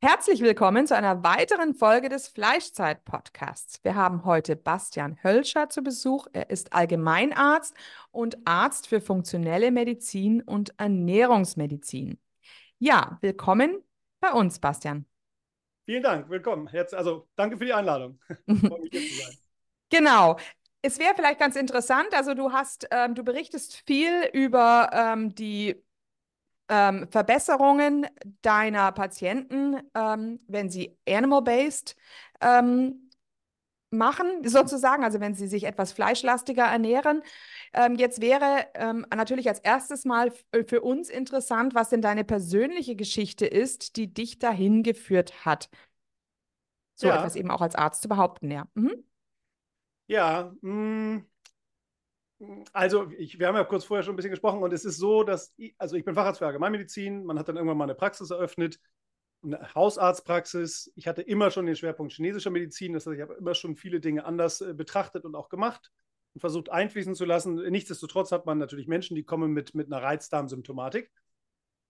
Herzlich willkommen zu einer weiteren Folge des Fleischzeit-Podcasts. Wir haben heute Bastian Hölscher zu Besuch. Er ist Allgemeinarzt und Arzt für funktionelle Medizin und Ernährungsmedizin. Ja, willkommen bei uns, Bastian. Vielen Dank, willkommen. Jetzt, also danke für die Einladung. genau. Es wäre vielleicht ganz interessant, also du hast, ähm, du berichtest viel über ähm, die ähm, Verbesserungen deiner Patienten, ähm, wenn sie animal-based ähm, machen, sozusagen, also wenn sie sich etwas fleischlastiger ernähren. Ähm, jetzt wäre ähm, natürlich als erstes mal äh, für uns interessant, was denn deine persönliche Geschichte ist, die dich dahin geführt hat. So ja. etwas eben auch als Arzt zu behaupten, ja. Mhm. Ja, mh, mm, also ich, wir haben ja kurz vorher schon ein bisschen gesprochen und es ist so, dass, ich, also ich bin Facharzt für Allgemeinmedizin, man hat dann irgendwann mal eine Praxis eröffnet, eine Hausarztpraxis. Ich hatte immer schon den Schwerpunkt chinesischer Medizin, das heißt, ich habe immer schon viele Dinge anders äh, betrachtet und auch gemacht und versucht einfließen zu lassen. Nichtsdestotrotz hat man natürlich Menschen, die kommen mit, mit einer Reizdarmsymptomatik.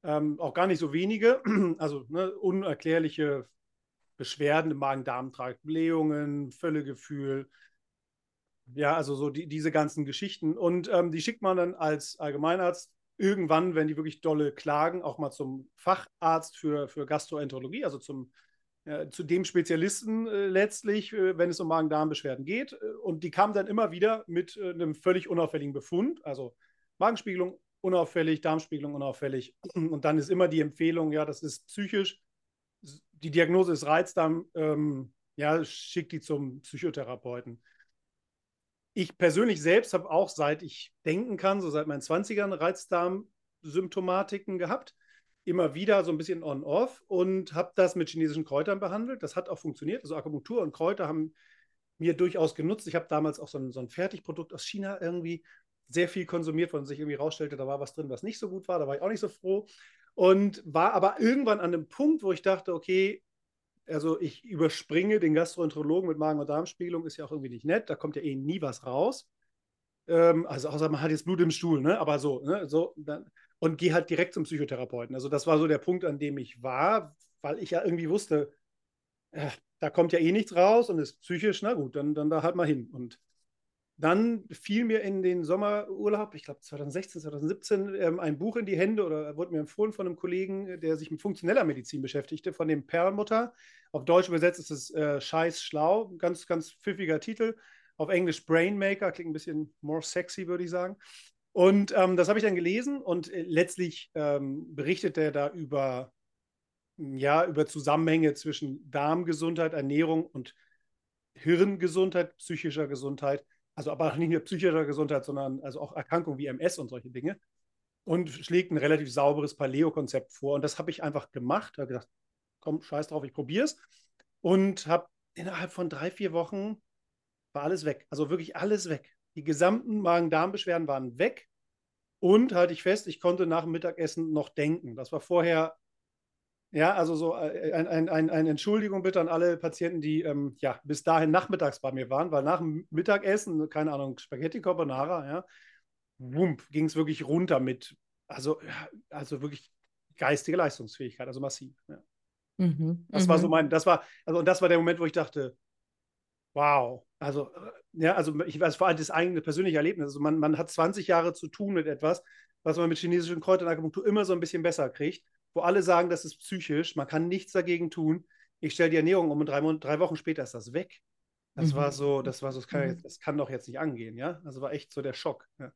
Ähm, auch gar nicht so wenige, also ne, unerklärliche Beschwerden im Magen-Darm-Trakt, Blähungen, Völlegefühl, ja, also so die, diese ganzen Geschichten. Und ähm, die schickt man dann als Allgemeinarzt irgendwann, wenn die wirklich dolle klagen, auch mal zum Facharzt für, für Gastroenterologie, also zum äh, zu dem Spezialisten äh, letztlich, äh, wenn es um Magen-Darm-Beschwerden geht. Äh, und die kamen dann immer wieder mit äh, einem völlig unauffälligen Befund, also Magenspiegelung unauffällig, Darmspiegelung unauffällig. Und dann ist immer die Empfehlung, ja, das ist psychisch. Die Diagnose ist Reizdarm, ähm, ja, schickt die zum Psychotherapeuten. Ich persönlich selbst habe auch seit ich denken kann, so seit meinen 20ern Reizdarm-Symptomatiken gehabt immer wieder so ein bisschen on-off und habe das mit chinesischen Kräutern behandelt. Das hat auch funktioniert. Also Akupunktur und Kräuter haben mir durchaus genutzt. Ich habe damals auch so ein, so ein Fertigprodukt aus China irgendwie sehr viel konsumiert, von sich irgendwie rausstellte, da war was drin, was nicht so gut war. Da war ich auch nicht so froh. Und war aber irgendwann an einem Punkt, wo ich dachte, okay, also ich überspringe den Gastroenterologen mit Magen- und Darmspiegelung, ist ja auch irgendwie nicht nett. Da kommt ja eh nie was raus. Ähm, also außer man hat jetzt Blut im Stuhl, ne? Aber so, ne? So, dann, und gehe halt direkt zum Psychotherapeuten. Also das war so der Punkt, an dem ich war, weil ich ja irgendwie wusste, äh, da kommt ja eh nichts raus und ist psychisch, na gut, dann, dann da halt mal hin. Und dann fiel mir in den Sommerurlaub, ich glaube 2016, 2017, ähm, ein Buch in die Hände oder wurde mir empfohlen von einem Kollegen, der sich mit funktioneller Medizin beschäftigte, von dem Perlmutter. Auf Deutsch übersetzt ist es äh, Scheiß schlau, ganz, ganz pfiffiger Titel. Auf Englisch Brainmaker, klingt ein bisschen more sexy, würde ich sagen. Und ähm, das habe ich dann gelesen und äh, letztlich ähm, berichtet er da über, ja, über Zusammenhänge zwischen Darmgesundheit, Ernährung und Hirngesundheit, psychischer Gesundheit. Also aber auch nicht nur psychischer Gesundheit, sondern also auch Erkrankungen wie MS und solche Dinge. Und schlägt ein relativ sauberes Paleo-Konzept vor. Und das habe ich einfach gemacht. habe gedacht, komm, scheiß drauf, ich probiere es. Und habe innerhalb von drei, vier Wochen war alles weg. Also wirklich alles weg. Die gesamten Magen-Darm-Beschwerden waren weg. Und halte ich fest, ich konnte nach dem Mittagessen noch denken. Das war vorher Ja, also so äh, ein, ein, ein, eine Entschuldigung bitte an alle Patienten, die ähm, ja bis dahin nachmittags bei mir waren, weil nach dem Mittagessen, keine Ahnung, Spaghetti Carbonara, ja, wump, ging es wirklich runter mit, also, also wirklich geistige Leistungsfähigkeit, also massiv. Ja. Mhm, das war so mhm. mein, das war, also und das war der Moment, wo ich dachte, wow, also, äh, ja, also ich weiß vor allem das eigene persönliche Erlebnis. Also man, man hat 20 Jahre zu tun mit etwas, was man mit chinesischen Kräutern Akupunktur immer so ein bisschen besser kriegt wo alle sagen, das ist psychisch, man kann nichts dagegen tun. Ich stelle die Ernährung um und drei, drei, Wochen später ist das weg. Das mhm. war so, das war so, das kann, mhm. das kann, doch jetzt nicht angehen, ja. Also war echt so der Schock. Ja.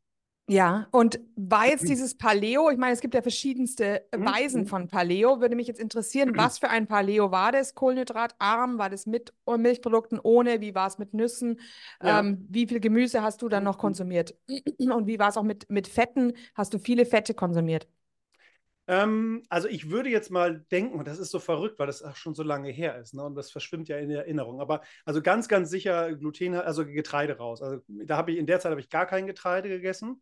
Ja, und war jetzt dieses Paleo, ich meine, es gibt ja verschiedenste mhm. Weisen mhm. von Paleo, würde mich jetzt interessieren, was für ein Paleo war das? Kohlenhydratarm, war das mit Milchprodukten, ohne, wie war es mit Nüssen? Ja. Ähm, wie viel Gemüse hast du dann noch konsumiert? Und wie war es auch mit, mit Fetten? Hast du viele Fette konsumiert? Ähm, also ich würde jetzt mal denken, und das ist so verrückt, weil das auch schon so lange her ist, ne? Und das verschwimmt ja in der Erinnerung. Aber also ganz, ganz sicher Gluten, also Getreide raus. Also da habe ich in der Zeit habe ich gar kein Getreide gegessen.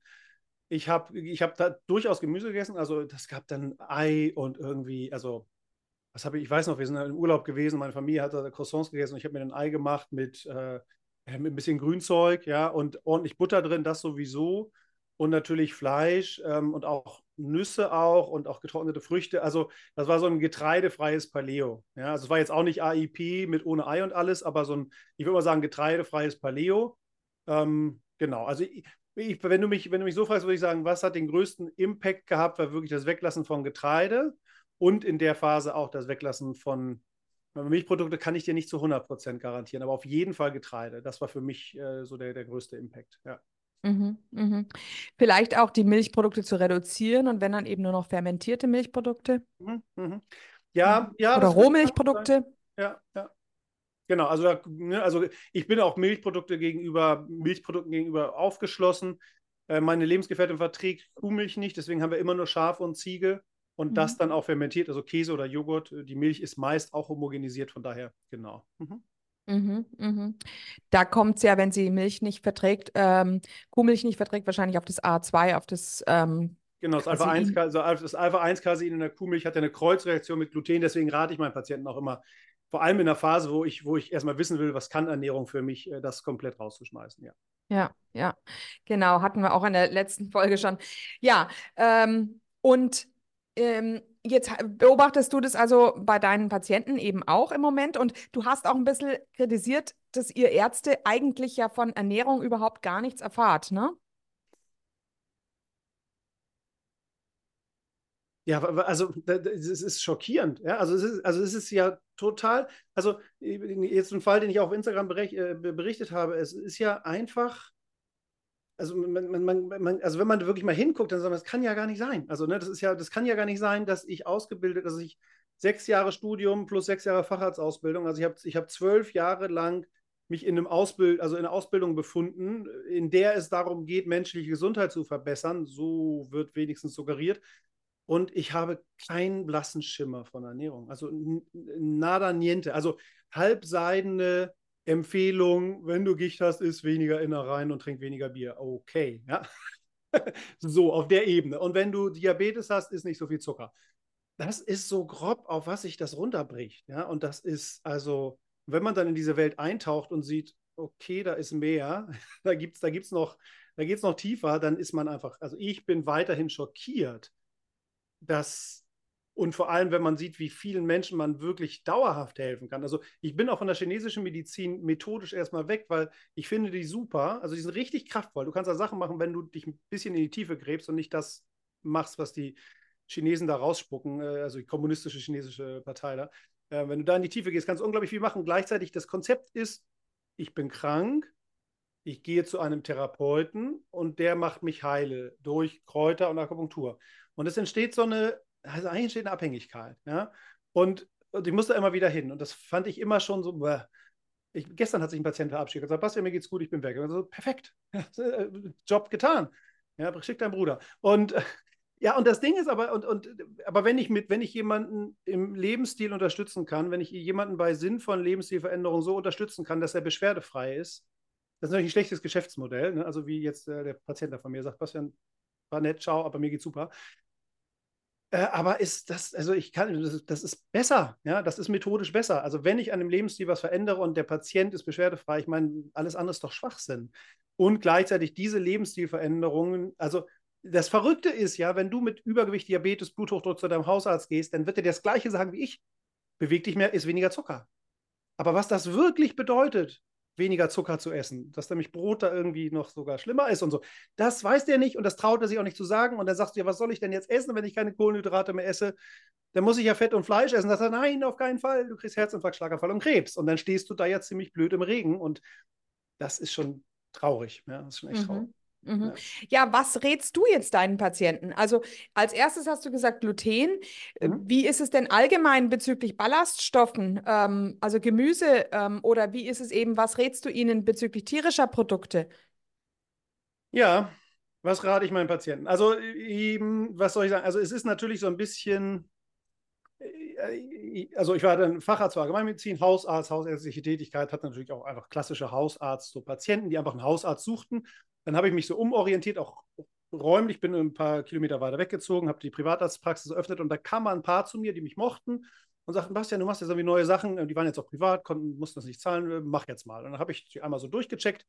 Ich habe ich hab da durchaus Gemüse gegessen. Also das gab dann Ei und irgendwie, also was habe ich, ich weiß noch, wir sind im Urlaub gewesen, meine Familie hat da Croissants gegessen und ich habe mir ein Ei gemacht mit, äh, mit ein bisschen Grünzeug, ja, und ordentlich Butter drin, das sowieso. Und natürlich Fleisch ähm, und auch Nüsse auch und auch getrocknete Früchte. Also das war so ein getreidefreies Paleo. Ja, also es war jetzt auch nicht AIP mit ohne Ei und alles, aber so ein, ich würde mal sagen, getreidefreies Paleo. Ähm, genau, also ich, ich, wenn, du mich, wenn du mich so fragst, würde ich sagen, was hat den größten Impact gehabt, war wirklich das Weglassen von Getreide und in der Phase auch das Weglassen von Milchprodukte kann ich dir nicht zu 100% garantieren, aber auf jeden Fall Getreide. Das war für mich äh, so der, der größte Impact. Ja. Mhm, mhm. Vielleicht auch die Milchprodukte zu reduzieren und wenn dann eben nur noch fermentierte Milchprodukte. Mhm, mhm. Ja, ja. Oder Rohmilchprodukte. Ja, ja. Genau, also, ne, also ich bin auch Milchprodukte gegenüber, Milchprodukten gegenüber aufgeschlossen. Äh, meine Lebensgefährtin verträgt Kuhmilch nicht, deswegen haben wir immer nur Schaf und Ziege und mhm. das dann auch fermentiert, also Käse oder Joghurt. Die Milch ist meist auch homogenisiert, von daher, genau. Mhm. Mhm, mhm. Da kommt es ja, wenn sie Milch nicht verträgt, ähm, Kuhmilch nicht verträgt, wahrscheinlich auf das A2, auf das. Ähm, genau, das Alpha-1 also das Alpha-1-Casein in der Kuhmilch hat ja eine Kreuzreaktion mit Gluten, deswegen rate ich meinen Patienten auch immer, vor allem in der Phase, wo ich, wo ich erstmal wissen will, was kann Ernährung für mich, äh, das komplett rauszuschmeißen, ja. Ja, ja, genau, hatten wir auch in der letzten Folge schon. Ja, ähm, und ähm, Jetzt beobachtest du das also bei deinen Patienten eben auch im Moment und du hast auch ein bisschen kritisiert, dass ihr Ärzte eigentlich ja von Ernährung überhaupt gar nichts erfahrt, ne? Ja, also es ist schockierend. Ja? Also, es ist, also es ist ja total, also jetzt ein Fall, den ich auch auf Instagram äh, berichtet habe, es ist ja einfach also, man, man, man, also wenn man wirklich mal hinguckt, dann sagt man, das kann ja gar nicht sein. Also, ne, das ist ja, das kann ja gar nicht sein, dass ich ausgebildet, also ich sechs Jahre Studium plus sechs Jahre Facharztausbildung, also ich habe ich hab zwölf Jahre lang mich in einem Ausbild, also in einer Ausbildung befunden, in der es darum geht, menschliche Gesundheit zu verbessern. So wird wenigstens suggeriert. Und ich habe keinen blassen Schimmer von Ernährung. Also nada niente. Also halbseidene Empfehlung, wenn du Gicht hast, isst weniger Innereien und trink weniger Bier. Okay, ja. so, auf der Ebene. Und wenn du Diabetes hast, isst nicht so viel Zucker. Das ist so grob, auf was sich das runterbricht. Ja, und das ist also, wenn man dann in diese Welt eintaucht und sieht, okay, da ist mehr, da gibt es da gibt's noch, da geht es noch tiefer, dann ist man einfach, also ich bin weiterhin schockiert, dass und vor allem, wenn man sieht, wie vielen Menschen man wirklich dauerhaft helfen kann. Also ich bin auch von der chinesischen Medizin methodisch erstmal weg, weil ich finde die super. Also die sind richtig kraftvoll. Du kannst da Sachen machen, wenn du dich ein bisschen in die Tiefe gräbst und nicht das machst, was die Chinesen da rausspucken, äh, also die kommunistische chinesische Partei da. Äh, wenn du da in die Tiefe gehst, kannst du unglaublich viel machen. Gleichzeitig das Konzept ist, ich bin krank, ich gehe zu einem Therapeuten und der macht mich heile durch Kräuter und Akupunktur. Und es entsteht so eine also eigentlich entsteht eine Abhängigkeit. Ja? Und, und ich musste immer wieder hin. Und das fand ich immer schon so, ich, gestern hat sich ein Patient verabschiedet und gesagt, Bastian, mir geht's gut, ich bin weg. So, perfekt, Job getan. Ja, schick deinen Bruder. Und ja, und das Ding ist aber, und, und, aber wenn ich mit, wenn ich jemanden im Lebensstil unterstützen kann, wenn ich jemanden bei sinnvollen Lebensstilveränderungen so unterstützen kann, dass er beschwerdefrei ist, das ist natürlich ein schlechtes Geschäftsmodell. Ne? Also wie jetzt äh, der Patient da von mir sagt, Bastian, war nett, ciao, aber mir geht's super. Äh, aber ist das, also ich kann, das ist, das ist, besser, ja, das ist methodisch besser. Also wenn ich an dem Lebensstil was verändere und der Patient ist beschwerdefrei, ich meine, alles andere ist doch Schwachsinn. Und gleichzeitig diese Lebensstilveränderungen, also das Verrückte ist ja, wenn du mit Übergewicht, Diabetes, Bluthochdruck zu deinem Hausarzt gehst, dann wird er das Gleiche sagen wie ich. Beweg dich mehr, ist weniger Zucker. Aber was das wirklich bedeutet, weniger Zucker zu essen, dass nämlich Brot da irgendwie noch sogar schlimmer ist und so. Das weiß der nicht und das traut er sich auch nicht zu sagen. Und dann sagst du ja, was soll ich denn jetzt essen, wenn ich keine Kohlenhydrate mehr esse? Dann muss ich ja Fett und Fleisch essen. Das sagt nein, auf keinen Fall. Du kriegst Herzinfarkt, Schlaganfall und Krebs. Und dann stehst du da ja ziemlich blöd im Regen. Und das ist schon traurig. Ja, das ist schon echt mhm. traurig. Mhm. Ja. was rätst du jetzt deinen Patienten? Also als erstes hast du gesagt Gluten. Äh, mhm. Wie ist es denn allgemein bezüglich Ballaststoffen, ähm, also Gemüse ähm, oder wie ist es eben, was rätst du ihnen bezüglich tierischer Produkte? Ja, was rate ich meinen Patienten? Also eben, was soll ich sagen? Also es ist natürlich so ein bisschen äh, also ich war dann Facharzt für Allgemeinmedizin, Hausarzt, hausärztliche Tätigkeit, hatte natürlich auch einfach klassische Hausarzt, so Patienten, die einfach einen Hausarzt suchten. Dann habe ich mich so umorientiert, auch räumlich, bin ein paar Kilometer weiter weggezogen, habe die Privatarztpraxis eröffnet und da kamen ein paar zu mir, die mich mochten und sagten, Bastian, du machst jetzt irgendwie neue Sachen, die waren jetzt auch privat, konnten, mussten das nicht zahlen, mach jetzt mal. Und dann habe ich die einmal so durchgecheckt,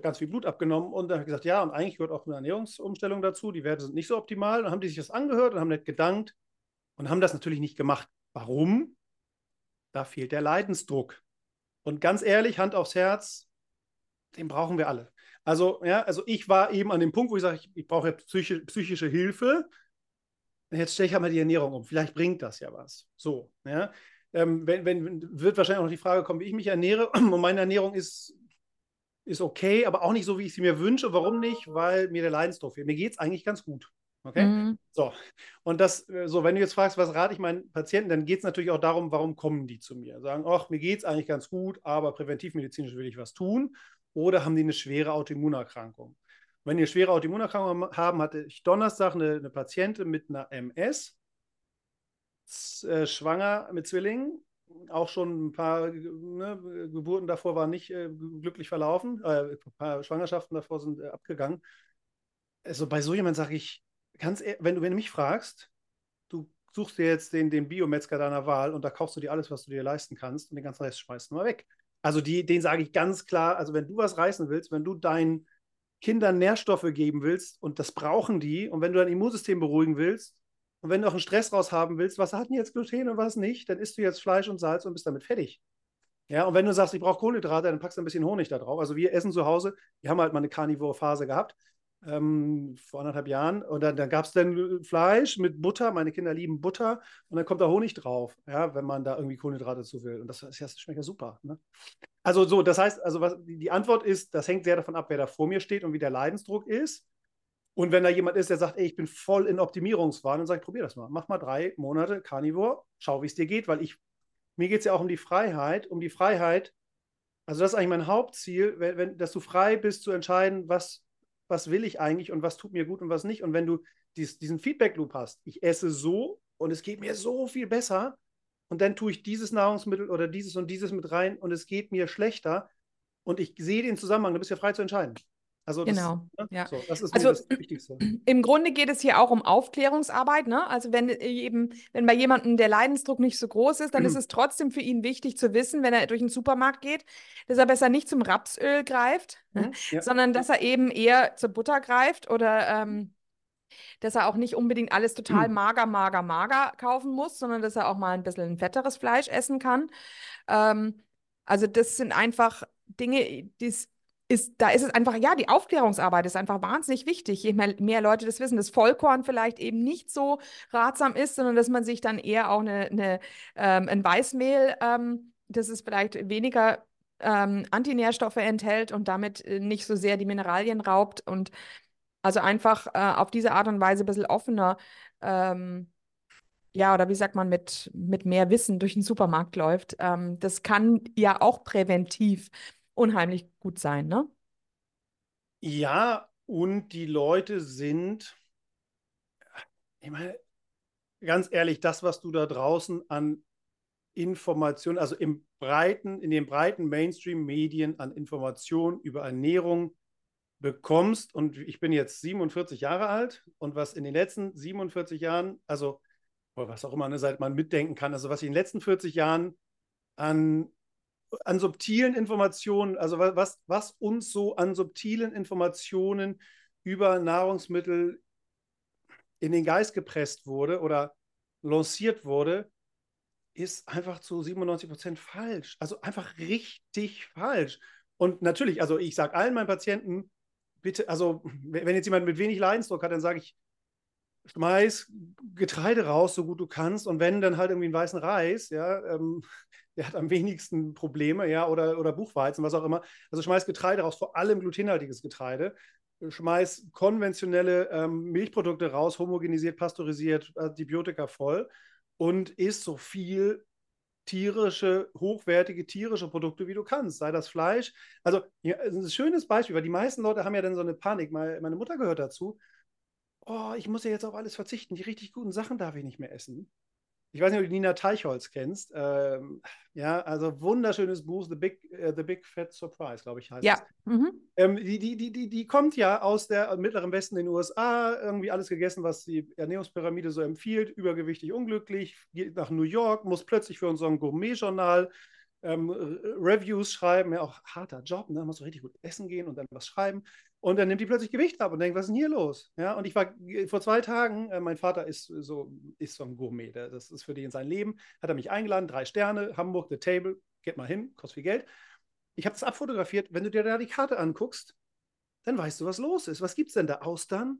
ganz viel Blut abgenommen und dann habe ich gesagt, ja, und eigentlich gehört auch eine Ernährungsumstellung dazu, die Werte sind nicht so optimal. Und dann haben die sich das angehört und haben nicht gedankt und haben das natürlich nicht gemacht. Warum? Da fehlt der Leidensdruck. Und ganz ehrlich, Hand aufs Herz, den brauchen wir alle. Also, ja, also ich war eben an dem Punkt, wo ich sage, ich, ich brauche psychi psychische Hilfe. Jetzt stelle ich halt mal die Ernährung um. Vielleicht bringt das ja was. So, ja. Ähm, wenn, wenn, wird wahrscheinlich auch noch die Frage kommen, wie ich mich ernähre. Und meine Ernährung ist, ist okay, aber auch nicht so, wie ich sie mir wünsche. Warum nicht? Weil mir der Leidensdruck fehlt. Mir geht es eigentlich ganz gut. Okay? Mhm. So. Und das, äh, so, wenn du jetzt fragst, was rate ich meinen Patienten, dann geht es natürlich auch darum, warum kommen die zu mir? Sagen, ach, mir geht es eigentlich ganz gut, aber präventivmedizinisch will ich was tun. Oder haben die eine schwere Autoimmunerkrankung? Wenn die eine schwere Autoimmunerkrankung haben, hatte ich Donnerstag eine, eine Patientin mit einer MS, äh, schwanger mit Zwillingen, auch schon ein paar ne, Geburten davor waren nicht äh, glücklich verlaufen, äh, ein paar Schwangerschaften davor sind äh, abgegangen. Also bei so jemand sage ich, ganz, wenn du, wenn du mich fragst, du suchst dir jetzt den, den Biometzger deiner Wahl und da kaufst du dir alles, was du dir leisten kannst und den ganzen Rest schmeißt du mal weg. Also die, den sage ich ganz klar, also wenn du was reißen willst, wenn du deinen Kindern Nährstoffe geben willst und das brauchen die und wenn du dein Immunsystem beruhigen willst und wenn du auch einen Stress raus haben willst, was hat denn jetzt Gluten und was nicht, dann isst du jetzt Fleisch und Salz und bist damit fertig. Ja, und wenn du sagst, ich brauche Kohlenhydrate, dann packst du ein bisschen Honig da drauf. Also wir essen zu Hause, wir haben halt mal eine Carnivore-Phase gehabt ähm, vor anderthalb Jahren. Und dann, dann gab es dann Fleisch mit Butter. Meine Kinder lieben Butter. Und dann kommt da Honig drauf, ja, wenn man da irgendwie Kohlenhydrate zu will. Und das, das schmeckt ja super. Ne? Also so, das heißt, also was, die Antwort ist, das hängt sehr davon ab, wer da vor mir steht und wie der Leidensdruck ist. Und wenn da jemand ist, der sagt, ey, ich bin voll in Optimierungswahn, dann sage ich, probier das mal. Mach mal drei Monate Carnivore, schau, wie es dir geht, weil ich, mir geht es ja auch um die Freiheit, um die Freiheit, also das ist eigentlich mein Hauptziel, wenn, wenn, dass du frei bist zu entscheiden, was was will ich eigentlich und was tut mir gut und was nicht. Und wenn du dies, diesen Feedback-Loop hast, ich esse so und es geht mir so viel besser und dann tue ich dieses Nahrungsmittel oder dieses und dieses mit rein und es geht mir schlechter und ich sehe den Zusammenhang, du bist ja frei zu entscheiden. Also das, genau. Ne? Ja. So, das ist also, das Wichtigste. Im Grunde geht es hier auch um Aufklärungsarbeit. Ne? Also wenn eben, wenn bei jemandem der Leidensdruck nicht so groß ist, dann mhm. ist es trotzdem für ihn wichtig zu wissen, wenn er durch den Supermarkt geht, dass er besser nicht zum Rapsöl greift, ne? mhm. ja. sondern dass er eben eher zur Butter greift oder ähm, dass er auch nicht unbedingt alles total mhm. mager, mager, mager kaufen muss, sondern dass er auch mal ein bisschen fetteres Fleisch essen kann. Ähm, also das sind einfach Dinge, die es ist, da ist es einfach, ja, die Aufklärungsarbeit ist einfach wahnsinnig wichtig. Je mehr, mehr, Leute das wissen, dass Vollkorn vielleicht eben nicht so ratsam ist, sondern dass man sich dann eher auch eine, eine ähm, ein Weißmehl, ähm, das es vielleicht weniger ähm, Antinährstoffe enthält und damit äh, nicht so sehr die Mineralien raubt und also einfach äh, auf diese Art und Weise ein bisschen offener, ähm, ja, oder wie sagt man, mit, mit mehr Wissen durch den Supermarkt läuft. Ähm, das kann ja auch präventiv unheimlich gut sein, ne? Ja, und die Leute sind, ich meine, ganz ehrlich, das, was du da draußen an Informationen, also im breiten, in den breiten Mainstream-Medien an Informationen über Ernährung bekommst, und ich bin jetzt 47 Jahre alt, und was in den letzten 47 Jahren, also was auch immer, ne, seit man mitdenken kann. Also was ich in den letzten 40 Jahren an, an subtilen Informationen, also was, was uns so an subtilen Informationen über Nahrungsmittel in den Geist gepresst wurde oder lanciert wurde, ist einfach zu 97 Prozent falsch. Also einfach richtig falsch. Und natürlich, also ich sage allen meinen Patienten, bitte, also wenn jetzt jemand mit wenig Leidensdruck hat, dann sage ich, schmeiß Getreide raus, so gut du kannst. Und wenn, dann halt irgendwie einen weißen Reis, ja, ähm, der hat am wenigsten Probleme, ja, oder, oder Buchweizen, was auch immer. Also schmeiß Getreide raus, vor allem glutenhaltiges Getreide. Schmeiß konventionelle ähm, Milchprodukte raus, homogenisiert, pasteurisiert, Antibiotika voll und isst so viel tierische, hochwertige tierische Produkte, wie du kannst. Sei das Fleisch. Also, ja, ein schönes Beispiel, weil die meisten Leute haben ja dann so eine Panik. Meine Mutter gehört dazu oh, ich muss ja jetzt auf alles verzichten, die richtig guten Sachen darf ich nicht mehr essen. Ich weiß nicht, ob du Nina Teichholz kennst. Ähm, ja, also wunderschönes Buch, The Big, uh, The Big Fat Surprise, glaube ich, heißt ja. es. Mhm. Ähm, die, die, die, die, die kommt ja aus der mittleren Westen in den USA, irgendwie alles gegessen, was die Ernährungspyramide so empfiehlt, übergewichtig, unglücklich, geht nach New York, muss plötzlich für unseren Gourmet-Journal ähm, Reviews schreiben, ja auch harter Job, ne? muss so richtig gut essen gehen und dann was schreiben. Und dann nimmt die plötzlich Gewicht ab und denkt, was ist denn hier los? Ja, und ich war vor zwei Tagen, äh, mein Vater ist so, ist so ein Gourmet, der, das ist für den sein Leben, hat er mich eingeladen, drei Sterne, Hamburg, The Table, geht mal hin, kostet viel Geld. Ich habe das abfotografiert. Wenn du dir da die Karte anguckst, dann weißt du, was los ist. Was gibt es denn da? Austern,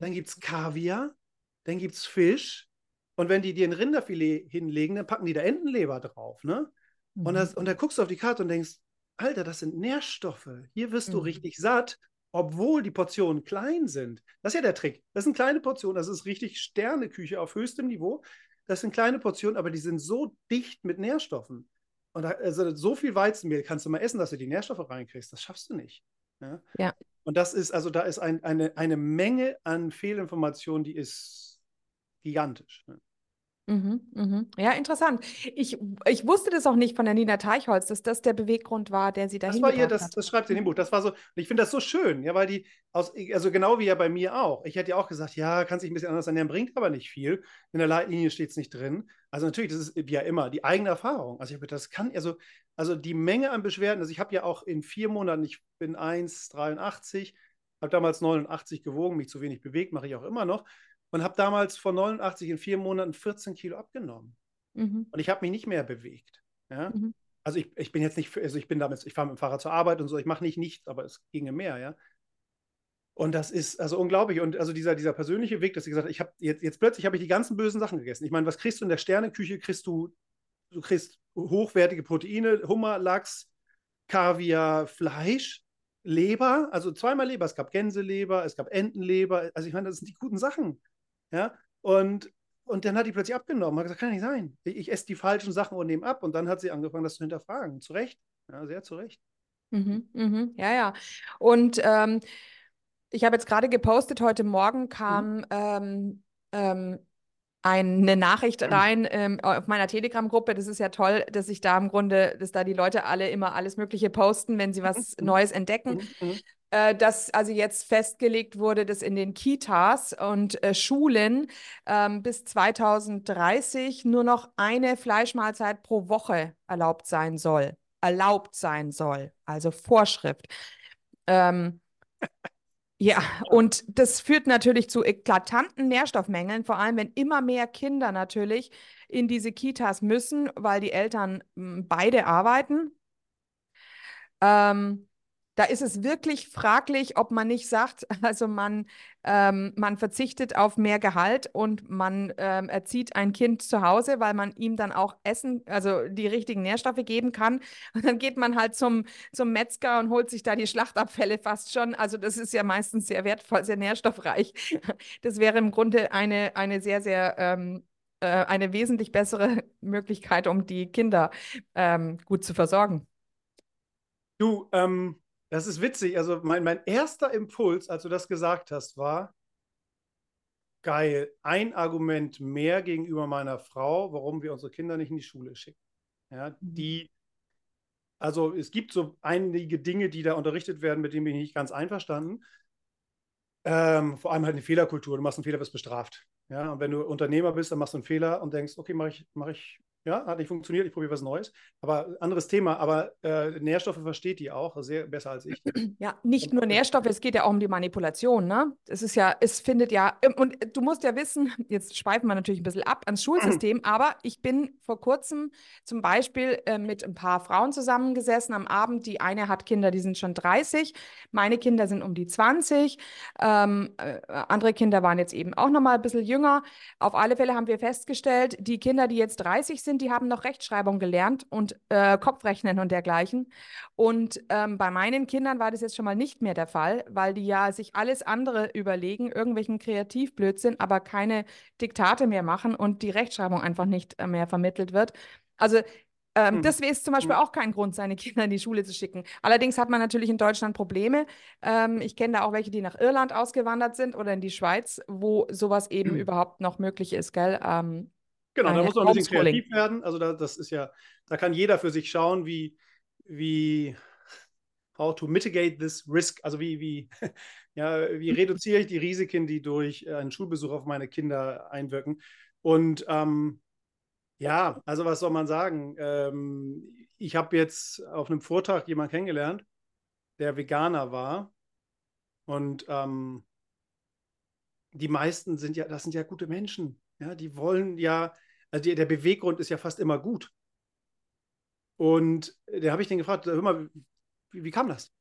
dann gibt es Kaviar, dann gibt es Fisch. Und wenn die dir ein Rinderfilet hinlegen, dann packen die da Entenleber drauf. Ne? Mhm. Und, das, und da guckst du auf die Karte und denkst, Alter, das sind Nährstoffe. Hier wirst mhm. du richtig satt obwohl die Portionen klein sind. Das ist ja der Trick. Das sind kleine Portionen, das ist richtig Sterneküche auf höchstem Niveau. Das sind kleine Portionen, aber die sind so dicht mit Nährstoffen. Und da, also so viel Weizenmehl kannst du mal essen, dass du die Nährstoffe reinkriegst. Das schaffst du nicht. Ja. ja. Und das ist, also da ist ein, eine, eine Menge an Fehlinformationen, die ist gigantisch. Ne? Mhm, mhm. Ja, interessant. Ich, ich wusste das auch nicht von der Nina Teichholz, dass das der Beweggrund war, der sie dahin Das war ihr, das, das schreibt sie in dem Buch. Das war so, ich finde das so schön, ja, weil die, aus, also genau wie ja bei mir auch. Ich hätte ja auch gesagt, ja, kann sich ein bisschen anders ernähren, bringt aber nicht viel. In der Leitlinie steht es nicht drin. Also natürlich, das ist wie ja immer die eigene Erfahrung. Also ich habe das kann, also, also die Menge an Beschwerden, also ich habe ja auch in vier Monaten, ich bin 1,83, habe damals 89 gewogen, mich zu wenig bewegt, mache ich auch immer noch und habe damals von 89 in vier Monaten 14 Kilo abgenommen. Mhm. Und ich habe mich nicht mehr bewegt. Ja? Mhm. Also ich, ich bin jetzt nicht, also ich bin damals, ich fahre mit dem Fahrrad zur Arbeit und so, ich mache nicht nichts, aber es ginge mehr, ja. Und das ist also unglaublich. Und also dieser, dieser persönliche Weg, dass ich gesagt habe, ich habe jetzt, jetzt plötzlich habe ich die ganzen bösen Sachen gegessen. Ich meine, was kriegst du in der Sterneküche? Kriegst du, du kriegst hochwertige Proteine, Hummer, Lachs, Kaviar, Fleisch, Leber, also zweimal Leber. Es gab Gänseleber, es gab Entenleber. Also ich meine, das sind die guten Sachen. Ja, und, und dann hat die plötzlich abgenommen. Hat gesagt, kann nicht sein. Ich, ich esse die falschen Sachen und nehme ab. Und dann hat sie angefangen, das zu hinterfragen. Zu Recht. Ja, sehr zu Recht. Mhm, mhm, ja, ja. Und ähm, ich habe jetzt gerade gepostet, heute Morgen kam mhm. ähm, ähm, eine Nachricht mhm. rein ähm, auf meiner Telegram-Gruppe. Das ist ja toll, dass ich da im Grunde, dass da die Leute alle immer alles Mögliche posten, wenn sie was mhm. Neues entdecken. Äh, dass also jetzt festgelegt wurde, dass in den Kitas und äh, Schulen ähm, bis 2030 nur noch eine Fleischmahlzeit pro Woche erlaubt sein soll. Erlaubt sein soll, also Vorschrift. Ähm, ja, und das führt natürlich zu eklatanten Nährstoffmängeln, vor allem wenn immer mehr Kinder natürlich in diese Kitas müssen, weil die Eltern beide arbeiten. Ähm, da ist es wirklich fraglich, ob man nicht sagt, also man, ähm, man verzichtet auf mehr Gehalt und man ähm, erzieht ein Kind zu Hause, weil man ihm dann auch Essen, also die richtigen Nährstoffe geben kann. Und dann geht man halt zum, zum Metzger und holt sich da die Schlachtabfälle fast schon. Also das ist ja meistens sehr wertvoll, sehr nährstoffreich. Das wäre im Grunde eine, eine sehr, sehr ähm, äh, eine wesentlich bessere Möglichkeit, um die Kinder ähm, gut zu versorgen. Du, ähm, das ist witzig. Also mein, mein erster Impuls, als du das gesagt hast, war, geil, ein Argument mehr gegenüber meiner Frau, warum wir unsere Kinder nicht in die Schule schicken. Ja, mhm. die, also es gibt so einige Dinge, die da unterrichtet werden, mit denen bin ich nicht ganz einverstanden. Ähm, vor allem halt eine Fehlerkultur. Du machst einen Fehler, wirst bestraft. Ja, und wenn du Unternehmer bist, dann machst du einen Fehler und denkst, okay, mache ich, mach ich ja, hat nicht funktioniert, ich probiere was Neues. Aber anderes Thema, aber äh, Nährstoffe versteht die auch, sehr besser als ich. Ja, nicht nur Nährstoffe, es geht ja auch um die Manipulation, ne? Es ist ja, es findet ja, ähm, und du musst ja wissen, jetzt schweifen wir natürlich ein bisschen ab ans Schulsystem, aber ich bin vor kurzem zum Beispiel äh, mit ein paar Frauen zusammengesessen am Abend. Die eine hat Kinder, die sind schon 30, meine Kinder sind um die 20, ähm, äh, andere Kinder waren jetzt eben auch noch mal ein bisschen jünger. Auf alle Fälle haben wir festgestellt, die Kinder, die jetzt 30 sind, sind, die haben noch Rechtschreibung gelernt und äh, Kopfrechnen und dergleichen. Und ähm, bei meinen Kindern war das jetzt schon mal nicht mehr der Fall, weil die ja sich alles andere überlegen, irgendwelchen Kreativblödsinn, aber keine Diktate mehr machen und die Rechtschreibung einfach nicht äh, mehr vermittelt wird. Also ähm, hm. Das ist zum Beispiel hm. auch kein Grund, seine Kinder in die Schule zu schicken. Allerdings hat man natürlich in Deutschland Probleme. Ähm, ich kenne da auch welche, die nach Irland ausgewandert sind oder in die Schweiz, wo sowas eben hm. überhaupt noch möglich ist, gell? Ähm, Genau, da muss man ein bisschen kreativ werden. Also da, das ist ja, da kann jeder für sich schauen, wie, wie how to mitigate this risk, also wie, wie, ja, wie reduziere ich die Risiken, die durch einen Schulbesuch auf meine Kinder einwirken. Und ähm, ja, also was soll man sagen? Ähm, ich habe jetzt auf einem Vortrag jemanden kennengelernt, der Veganer war. Und ähm, die meisten sind ja, das sind ja gute Menschen. Ja, die wollen ja, also der Beweggrund ist ja fast immer gut. Und da habe ich den gefragt, hör mal, wie, wie kam das?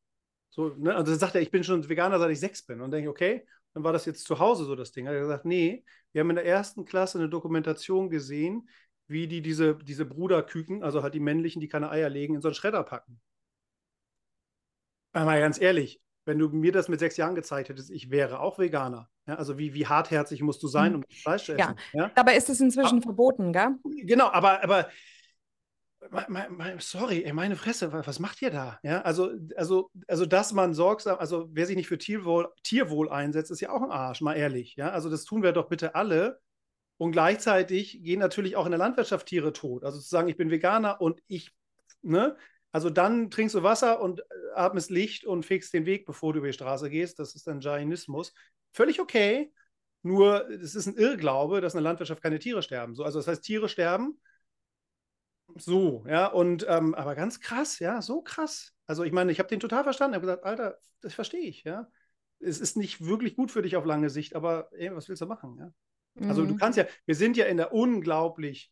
So, ne? Also dann sagt er, ich bin schon Veganer, seit ich sechs bin. Und denke ich, okay, dann war das jetzt zu Hause so das Ding. Er hat gesagt, nee, wir haben in der ersten Klasse eine Dokumentation gesehen, wie die diese, diese Bruderküken, also halt die männlichen, die keine Eier legen, in so einen Schredder packen. Aber ganz ehrlich, wenn du mir das mit sechs Jahren gezeigt hättest, ich wäre auch Veganer. Ja, also wie, wie hartherzig musst du sein, mhm. um Fleisch zu essen? Ja, ja? dabei ist es inzwischen aber, verboten, gell? Genau, aber, aber sorry, ey, meine Fresse, was macht ihr da? Ja, also, also, also, dass man sorgsam, also wer sich nicht für Tierwohl, Tierwohl einsetzt, ist ja auch ein Arsch, mal ehrlich. Ja, also das tun wir doch bitte alle. Und gleichzeitig gehen natürlich auch in der Landwirtschaft Tiere tot. Also zu sagen, ich bin Veganer und ich, ne, also dann trinkst du Wasser und äh, atmest Licht und fegst den Weg, bevor du über die Straße gehst. Das ist dann Jainismus. Völlig okay. Nur es ist ein Irrglaube, dass in der Landwirtschaft keine Tiere sterben. So, also das heißt, Tiere sterben. So, ja, und ähm, aber ganz krass, ja, so krass. Also ich meine, ich habe den total verstanden. Ich habe gesagt, Alter, das verstehe ich, ja. Es ist nicht wirklich gut für dich auf lange Sicht, aber ey, was willst du machen, ja? Mhm. Also du mhm. kannst ja, wir sind ja in der unglaublich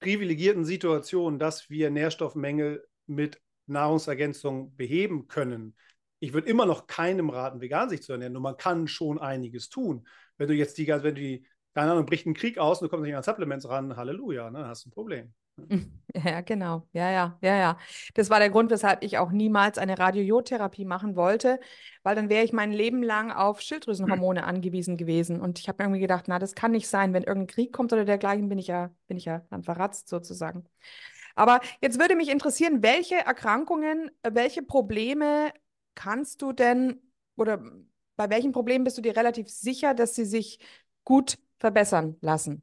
privilegierten Situation, dass wir Nährstoffmängel mit Nahrungsergänzung beheben können. Ich würde immer noch keinem raten, vegan sich zu ernähren, nur man kann schon einiges tun. Wenn du jetzt die, wenn du die, keine Ahnung, bricht ein Krieg aus und du kommst nicht an Supplements ran, Halleluja, ne, hast du ein Problem. Ja, genau. Ja, ja, ja, ja. Das war der Grund, weshalb ich auch niemals eine Radiotherapie machen wollte, weil dann wäre ich mein Leben lang auf Schilddrüsenhormone hm. angewiesen gewesen. Und ich habe mir irgendwie gedacht, na, das kann nicht sein. Wenn irgendein Krieg kommt oder dergleichen, bin ich ja, bin ich ja dann verratzt sozusagen. Aber jetzt würde mich interessieren, welche Erkrankungen, äh, welche Probleme kannst du denn oder bei welchen Problemen bist du dir relativ sicher, dass sie sich gut verbessern lassen?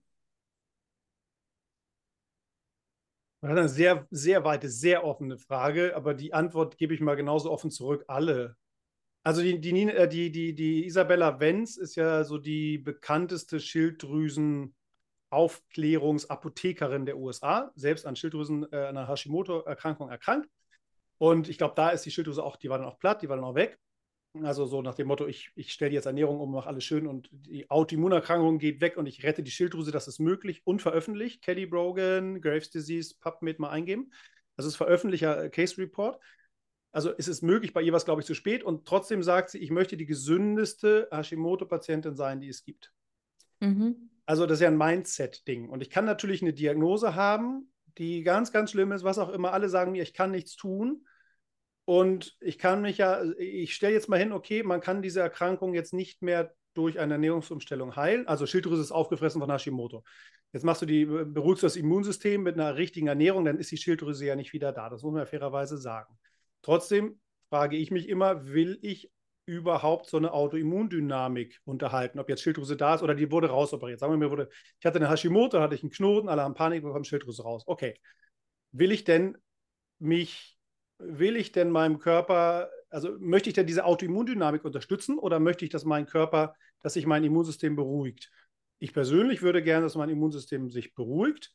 Das ist eine sehr, sehr weite, sehr offene Frage, aber die Antwort gebe ich mal genauso offen zurück. Alle. Also die, die, äh, die, die, die Isabella Wenz ist ja so die bekannteste Schilddrüsen- Aufklärungsapothekerin der USA, selbst an Schilddrüsen, äh, einer Hashimoto-Erkrankung erkrankt. Und ich glaube, da ist die Schilddrüse auch, die war dann auch platt, die war dann auch weg. Also so nach dem Motto, ich, ich stelle jetzt Ernährung um, mache alles schön und die Autoimmunerkrankung geht weg und ich rette die Schilddrüse, das ist möglich und veröffentlicht. Kelly Brogan, Graves Disease, PubMed mal eingeben. Das ist veröffentlichter äh, Case Report. Also ist es möglich, bei ihr war es, glaube ich, zu spät und trotzdem sagt sie, ich möchte die gesündeste Hashimoto-Patientin sein, die es gibt. Mhm. Also das ist ja ein Mindset-Ding. Und ich kann natürlich eine Diagnose haben, die ganz, ganz schlimm ist, was auch immer. Alle sagen mir, ich kann nichts tun. Und ich kann mich ja, ich stelle jetzt mal hin, okay, man kann diese Erkrankung jetzt nicht mehr durch eine Ernährungsumstellung heilen. Also Schilddrüse ist aufgefressen von Hashimoto. Jetzt machst du die, beruhigst du das Immunsystem mit einer richtigen Ernährung, dann ist die Schilddrüse ja nicht wieder da. Das muss man ja fairerweise sagen. Trotzdem frage ich mich immer, will ich überhaupt so eine Autoimmundynamik unterhalten, ob jetzt Schilddrüse da ist oder die wurde rausoperiert. Sagen wir mir, wurde, ich hatte eine Hashimoto, hatte ich einen Knoten, alle haben Panik bekommen, Schilddrüse raus. Okay. Will ich denn mich, will ich denn meinem Körper also möchte ich denn diese Autoimmundynamik unterstützen oder möchte ich, dass mein Körper, dass sich mein Immunsystem beruhigt? Ich persönlich würde gerne, dass mein Immunsystem sich beruhigt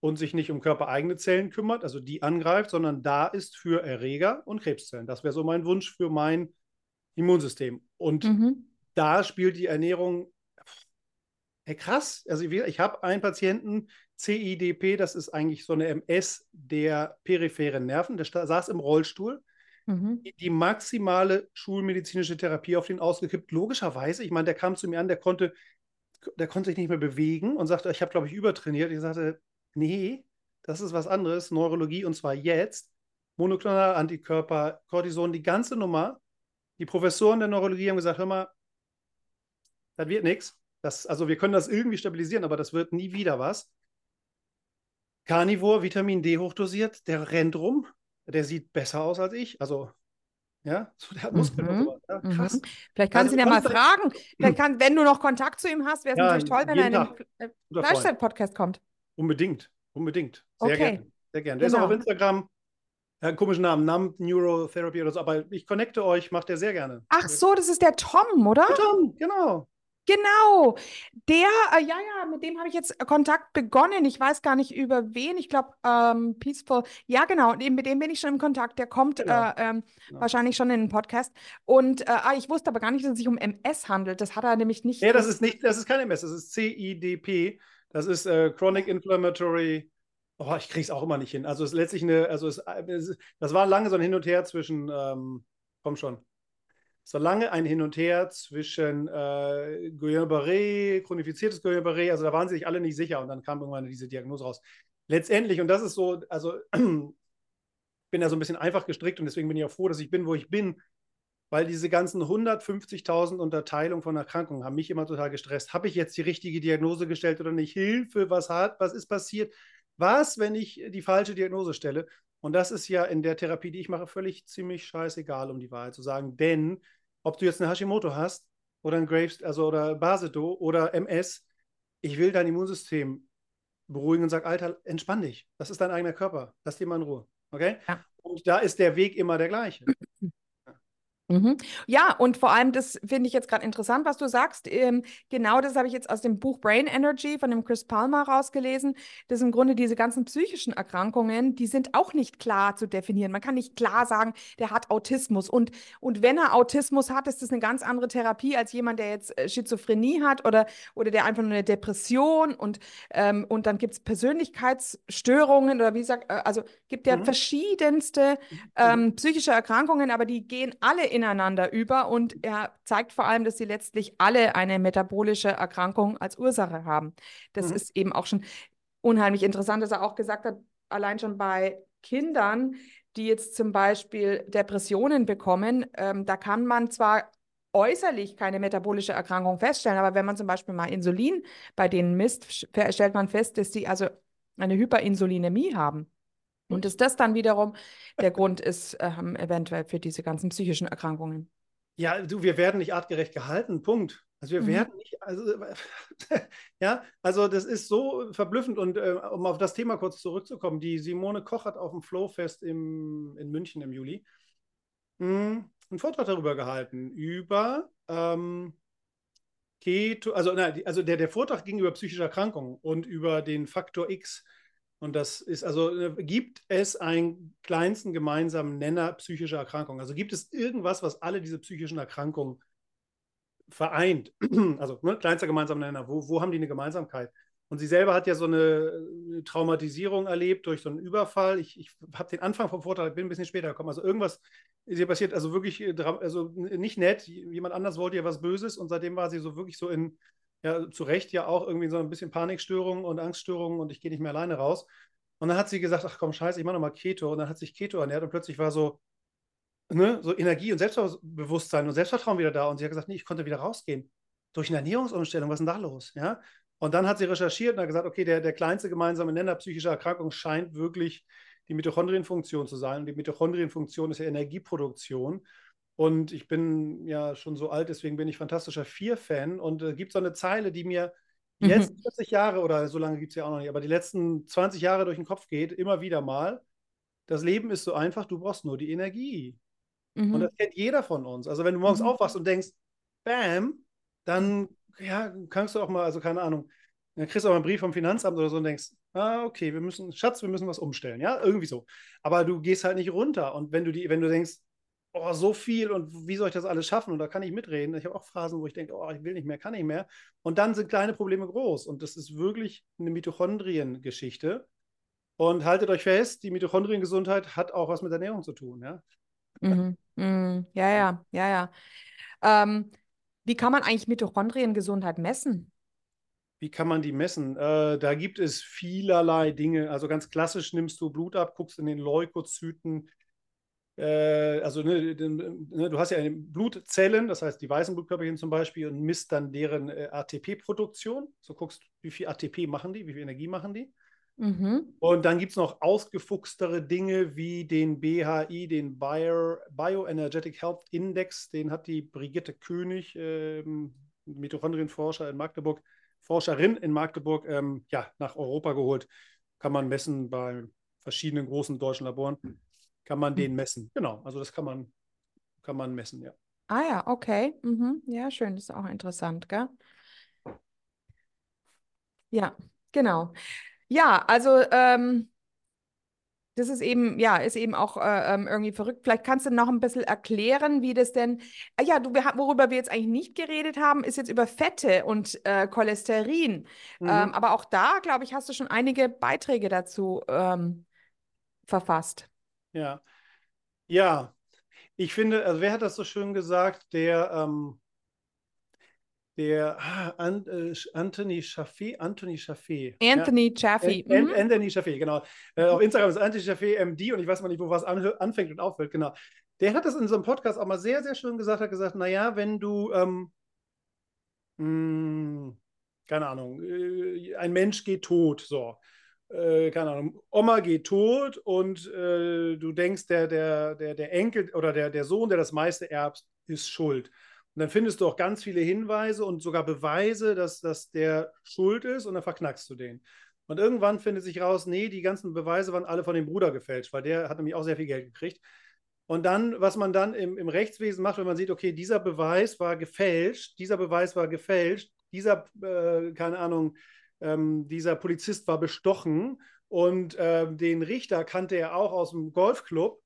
und sich nicht um körpereigene Zellen kümmert, also die angreift, sondern da ist für Erreger und Krebszellen. Das wäre so mein Wunsch für mein Immunsystem. Und mhm. da spielt die Ernährung hey, krass. Also ich, ich habe einen Patienten, CIDP, das ist eigentlich so eine MS der peripheren Nerven, der saß im Rollstuhl. Mhm. Die, maximale schulmedizinische Therapie auf den ausgekippt. Logischerweise, ich meine, der kam zu mir an, der konnte, der konnte sich nicht mehr bewegen und sagte, ich habe, glaube ich, übertrainiert. Ich sagte, nee, das ist was anderes, Neurologie und zwar jetzt. Monoklonal Antikörper, Cortison, die ganze Nummer. Die Professoren der Neurologie haben gesagt, hör mal, das wird nichts. also wir können das irgendwie stabilisieren, aber das wird nie wieder was. Carnivore, Vitamin D hochdosiert, der rennt rum, der sieht besser aus als ich. Also, ja, so, der hat Muskeln mhm. und sowas. Ja, krass. Mhm. Vielleicht kannst du ihn ja mal fragen. Vielleicht kann, wenn du noch Kontakt zu ihm hast, wäre es ja, natürlich toll, wenn er in den Fleischzeit-Podcast kommt. Unbedingt, unbedingt. Sehr okay. gerne. Sehr gerne. Der genau. ist auch auf Instagram. Hat einen komischen Namen, Numb Neurotherapy oder so, aber ich connecte euch, macht er sehr gerne. Ach so, das ist der Tom, oder? Der Tom, genau. Genau, der, äh, ja, ja, mit dem habe ich jetzt Kontakt begonnen. Ich weiß gar nicht über wen. Ich glaube, ähm, Peaceful. Ja, genau, mit dem bin ich schon im Kontakt. Der kommt genau. äh, ähm, genau. wahrscheinlich schon in den Podcast. Und äh, ah, ich wusste aber gar nicht, dass es sich um MS handelt. Das hat er nämlich nicht. Ja, das ist nicht, das ist kein MS, das ist CIDP. Das ist äh, Chronic Inflammatory. Oh, ich kriege es auch immer nicht hin. Also es ist letztlich eine, also es, das war lange so ein Hin und Her zwischen, ähm, komm schon, so lange ein Hin und Her zwischen äh, Guillain-Barré, chronifiziertes Guillain-Barré, also da waren sich alle nicht sicher und dann kam irgendwann diese Diagnose raus. Letztendlich, und das ist so, also ich bin ja so ein bisschen einfach gestrickt und deswegen bin ich auch froh, dass ich bin, wo ich bin, weil diese ganzen 150.000 Unterteilungen von Erkrankungen haben mich immer total gestresst. Habe ich jetzt die richtige Diagnose gestellt oder nicht? Hilfe, was hat, was ist passiert? Was, wenn ich die falsche Diagnose stelle? Und das ist ja in der Therapie, die ich mache, völlig ziemlich scheißegal, um die Wahrheit zu sagen. Denn ob du jetzt eine Hashimoto hast oder ein Graves, also oder Basedo oder MS, ich will dein Immunsystem beruhigen und sag, Alter, entspann dich. Das ist dein eigener Körper. Lass dir mal in Ruhe. Okay? Ja. Und da ist der Weg immer der gleiche. Mhm. Ja, und vor allem, das finde ich jetzt gerade interessant, was du sagst. Ähm, genau das habe ich jetzt aus dem Buch Brain Energy von dem Chris Palmer rausgelesen. Das im Grunde diese ganzen psychischen Erkrankungen, die sind auch nicht klar zu definieren. Man kann nicht klar sagen, der hat Autismus. Und, und wenn er Autismus hat, ist das eine ganz andere Therapie als jemand, der jetzt äh, Schizophrenie hat oder, oder der einfach nur eine Depression und, ähm, und dann gibt es Persönlichkeitsstörungen oder wie gesagt, äh, also gibt ja mhm. verschiedenste mhm. ähm, psychische Erkrankungen, aber die gehen alle in ineinander über und er zeigt vor allem, dass sie letztlich alle eine metabolische Erkrankung als Ursache haben. Das mhm. ist eben auch schon unheimlich interessant, dass er auch gesagt hat, allein schon bei Kindern, die jetzt zum Beispiel Depressionen bekommen, ähm, da kann man zwar äußerlich keine metabolische Erkrankung feststellen, aber wenn man zum Beispiel mal Insulin bei denen misst, stellt man fest, dass sie also eine Hyperinsulinämie haben. Und dass das dann wiederum der Grund ist, ähm, eventuell für diese ganzen psychischen Erkrankungen. Ja, du, wir werden nicht artgerecht gehalten, Punkt. Also wir mhm. werden nicht, also ja, also das ist so verblüffend und äh, um auf das Thema kurz zurückzukommen, die Simone Koch hat auf dem Flowfest im, in München im Juli mh, hm, einen Vortrag darüber gehalten, über ähm, Keto, also, na, also der, der Vortrag ging über psychische Erkrankungen und über den Faktor X und das ist also, äh, gibt es einen kleinsten gemeinsamen Nenner psychischer Erkrankungen? Also gibt es irgendwas, was alle diese psychischen Erkrankungen vereint? Also ne, kleinster gemeinsamer Nenner, wo, wo haben die eine Gemeinsamkeit? Und sie selber hat ja so eine Traumatisierung erlebt durch so einen Überfall. Ich, ich habe den Anfang vom Vortrag, bin ein bisschen später gekommen. Also irgendwas ist ihr passiert, also wirklich, äh, also nicht nett. Jemand anders wollte ihr was Böses und seitdem war sie so wirklich so in ja zu Recht ja auch irgendwie so ein bisschen Panikstörungen und Angststörungen und ich gehe nicht mehr alleine raus. Und dann hat sie gesagt, ach komm, scheiße, ich mache nochmal Keto. Und dann hat sich Keto ernährt und plötzlich war so, ne, so Energie und Selbstbewusstsein und Selbstvertrauen wieder da. Und sie hat gesagt, nee, ich konnte wieder rausgehen. Durch eine Ernährungsumstellung, was ist denn da los? Ja? Und dann hat sie recherchiert und hat gesagt, okay, der, der kleinste gemeinsame Nenner psychischer Erkrankung scheint wirklich die Mitochondrienfunktion zu sein. Und die Mitochondrienfunktion ist ja Energieproduktion. Und ich bin ja schon so alt, deswegen bin ich fantastischer Vier-Fan. Und es äh, gibt so eine Zeile, die mir die letzten mhm. 40 Jahre oder so lange gibt es ja auch noch nicht, aber die letzten 20 Jahre durch den Kopf geht, immer wieder mal. Das Leben ist so einfach, du brauchst nur die Energie. Und Mhm. das kennt jeder von uns. Also wenn du morgens Mhm. aufwachst und denkst, bam, dann ja, kannst du auch mal, also keine Ahnung, dann kriegst du auch mal einen Brief vom Finanzamt oder so und denkst, ah, okay, wir müssen, Schatz, wir müssen was umstellen, ja, irgendwie so. Aber du gehst halt nicht runter. Und wenn du die, wenn du denkst, oh, so viel und wie soll ich das alles schaffen? Und da kann ich mitreden. Ich habe auch Phasen, wo ich denke, oh, ich will nicht mehr, kann nicht mehr. Und dann sind kleine Probleme groß. Und das ist wirklich eine Mitochondrien-Geschichte. Und haltet euch fest, die Mitochondriengesundheit hat auch was mit Ernährung zu tun, ja. Mhm. Mhm. Ja, ja, ja, ja. Ähm, wie kann man eigentlich Mitochondriengesundheit messen? Wie kann man die messen? Äh, da gibt es vielerlei Dinge. Also ganz klassisch nimmst du Blut ab, guckst in den Leukozyten. Äh, also ne, ne, du hast ja Blutzellen, das heißt die weißen Blutkörperchen zum Beispiel, und misst dann deren äh, ATP-Produktion. So guckst, wie viel ATP machen die, wie viel Energie machen die. Mhm. Und dann gibt es noch ausgefuchstere Dinge wie den BHI, den Bio, Bioenergetic Health Index. Den hat die Brigitte König, ähm, Mitochondrienforscher in Magdeburg, Forscherin in Magdeburg, ähm, ja, nach Europa geholt. Kann man messen bei verschiedenen großen deutschen Laboren. Kann man den messen. Genau, also das kann man, kann man messen, ja. Ah ja, okay. Mhm. Ja, schön, das ist auch interessant, gell? Ja, genau. Ja, also ähm, das ist eben, ja, ist eben auch äh, ähm, irgendwie verrückt. Vielleicht kannst du noch ein bisschen erklären, wie das denn, ah, ja, du, worüber wir jetzt eigentlich nicht geredet haben, ist jetzt über Fette und äh, Cholesterin. Mhm. Ähm, aber auch da, glaube ich, hast du schon einige Beiträge dazu ähm, verfasst. Ja. Ja, ich finde, also wer hat das so schön gesagt? Der, ähm, der ah, An, äh, Anthony Chaffee, Anthony Chaffee. Ja. Anthony Chaffee. An- An- Mhm. Anthony Chaffee, genau. Äh, auf Instagram ist Anthony Chaffee MD und ich weiß mal nicht, wo was an, anfängt und aufhört, genau. Der hat das in so einem Podcast auch mal sehr, sehr schön gesagt, hat gesagt, naja, wenn du, ähm, mh, keine Ahnung, äh, ein Mensch geht tot, so. Äh, keine Ahnung, Oma geht tot und äh, du denkst, der, der, der, der Enkel oder der, der Sohn, der das meiste erbt, ist schuld. Und dann findest du auch ganz viele Hinweise und sogar Beweise, dass, dass der schuld ist und dann verknackst du den. Und irgendwann findet sich raus, nee, die ganzen Beweise waren alle von dem Bruder gefälscht, weil der hat nämlich auch sehr viel Geld gekriegt. Und dann, was man dann im, im Rechtswesen macht, wenn man sieht, okay, dieser Beweis war gefälscht, dieser Beweis war gefälscht, dieser, äh, keine Ahnung, ähm, dieser Polizist war bestochen und ähm, den Richter kannte er auch aus dem Golfclub,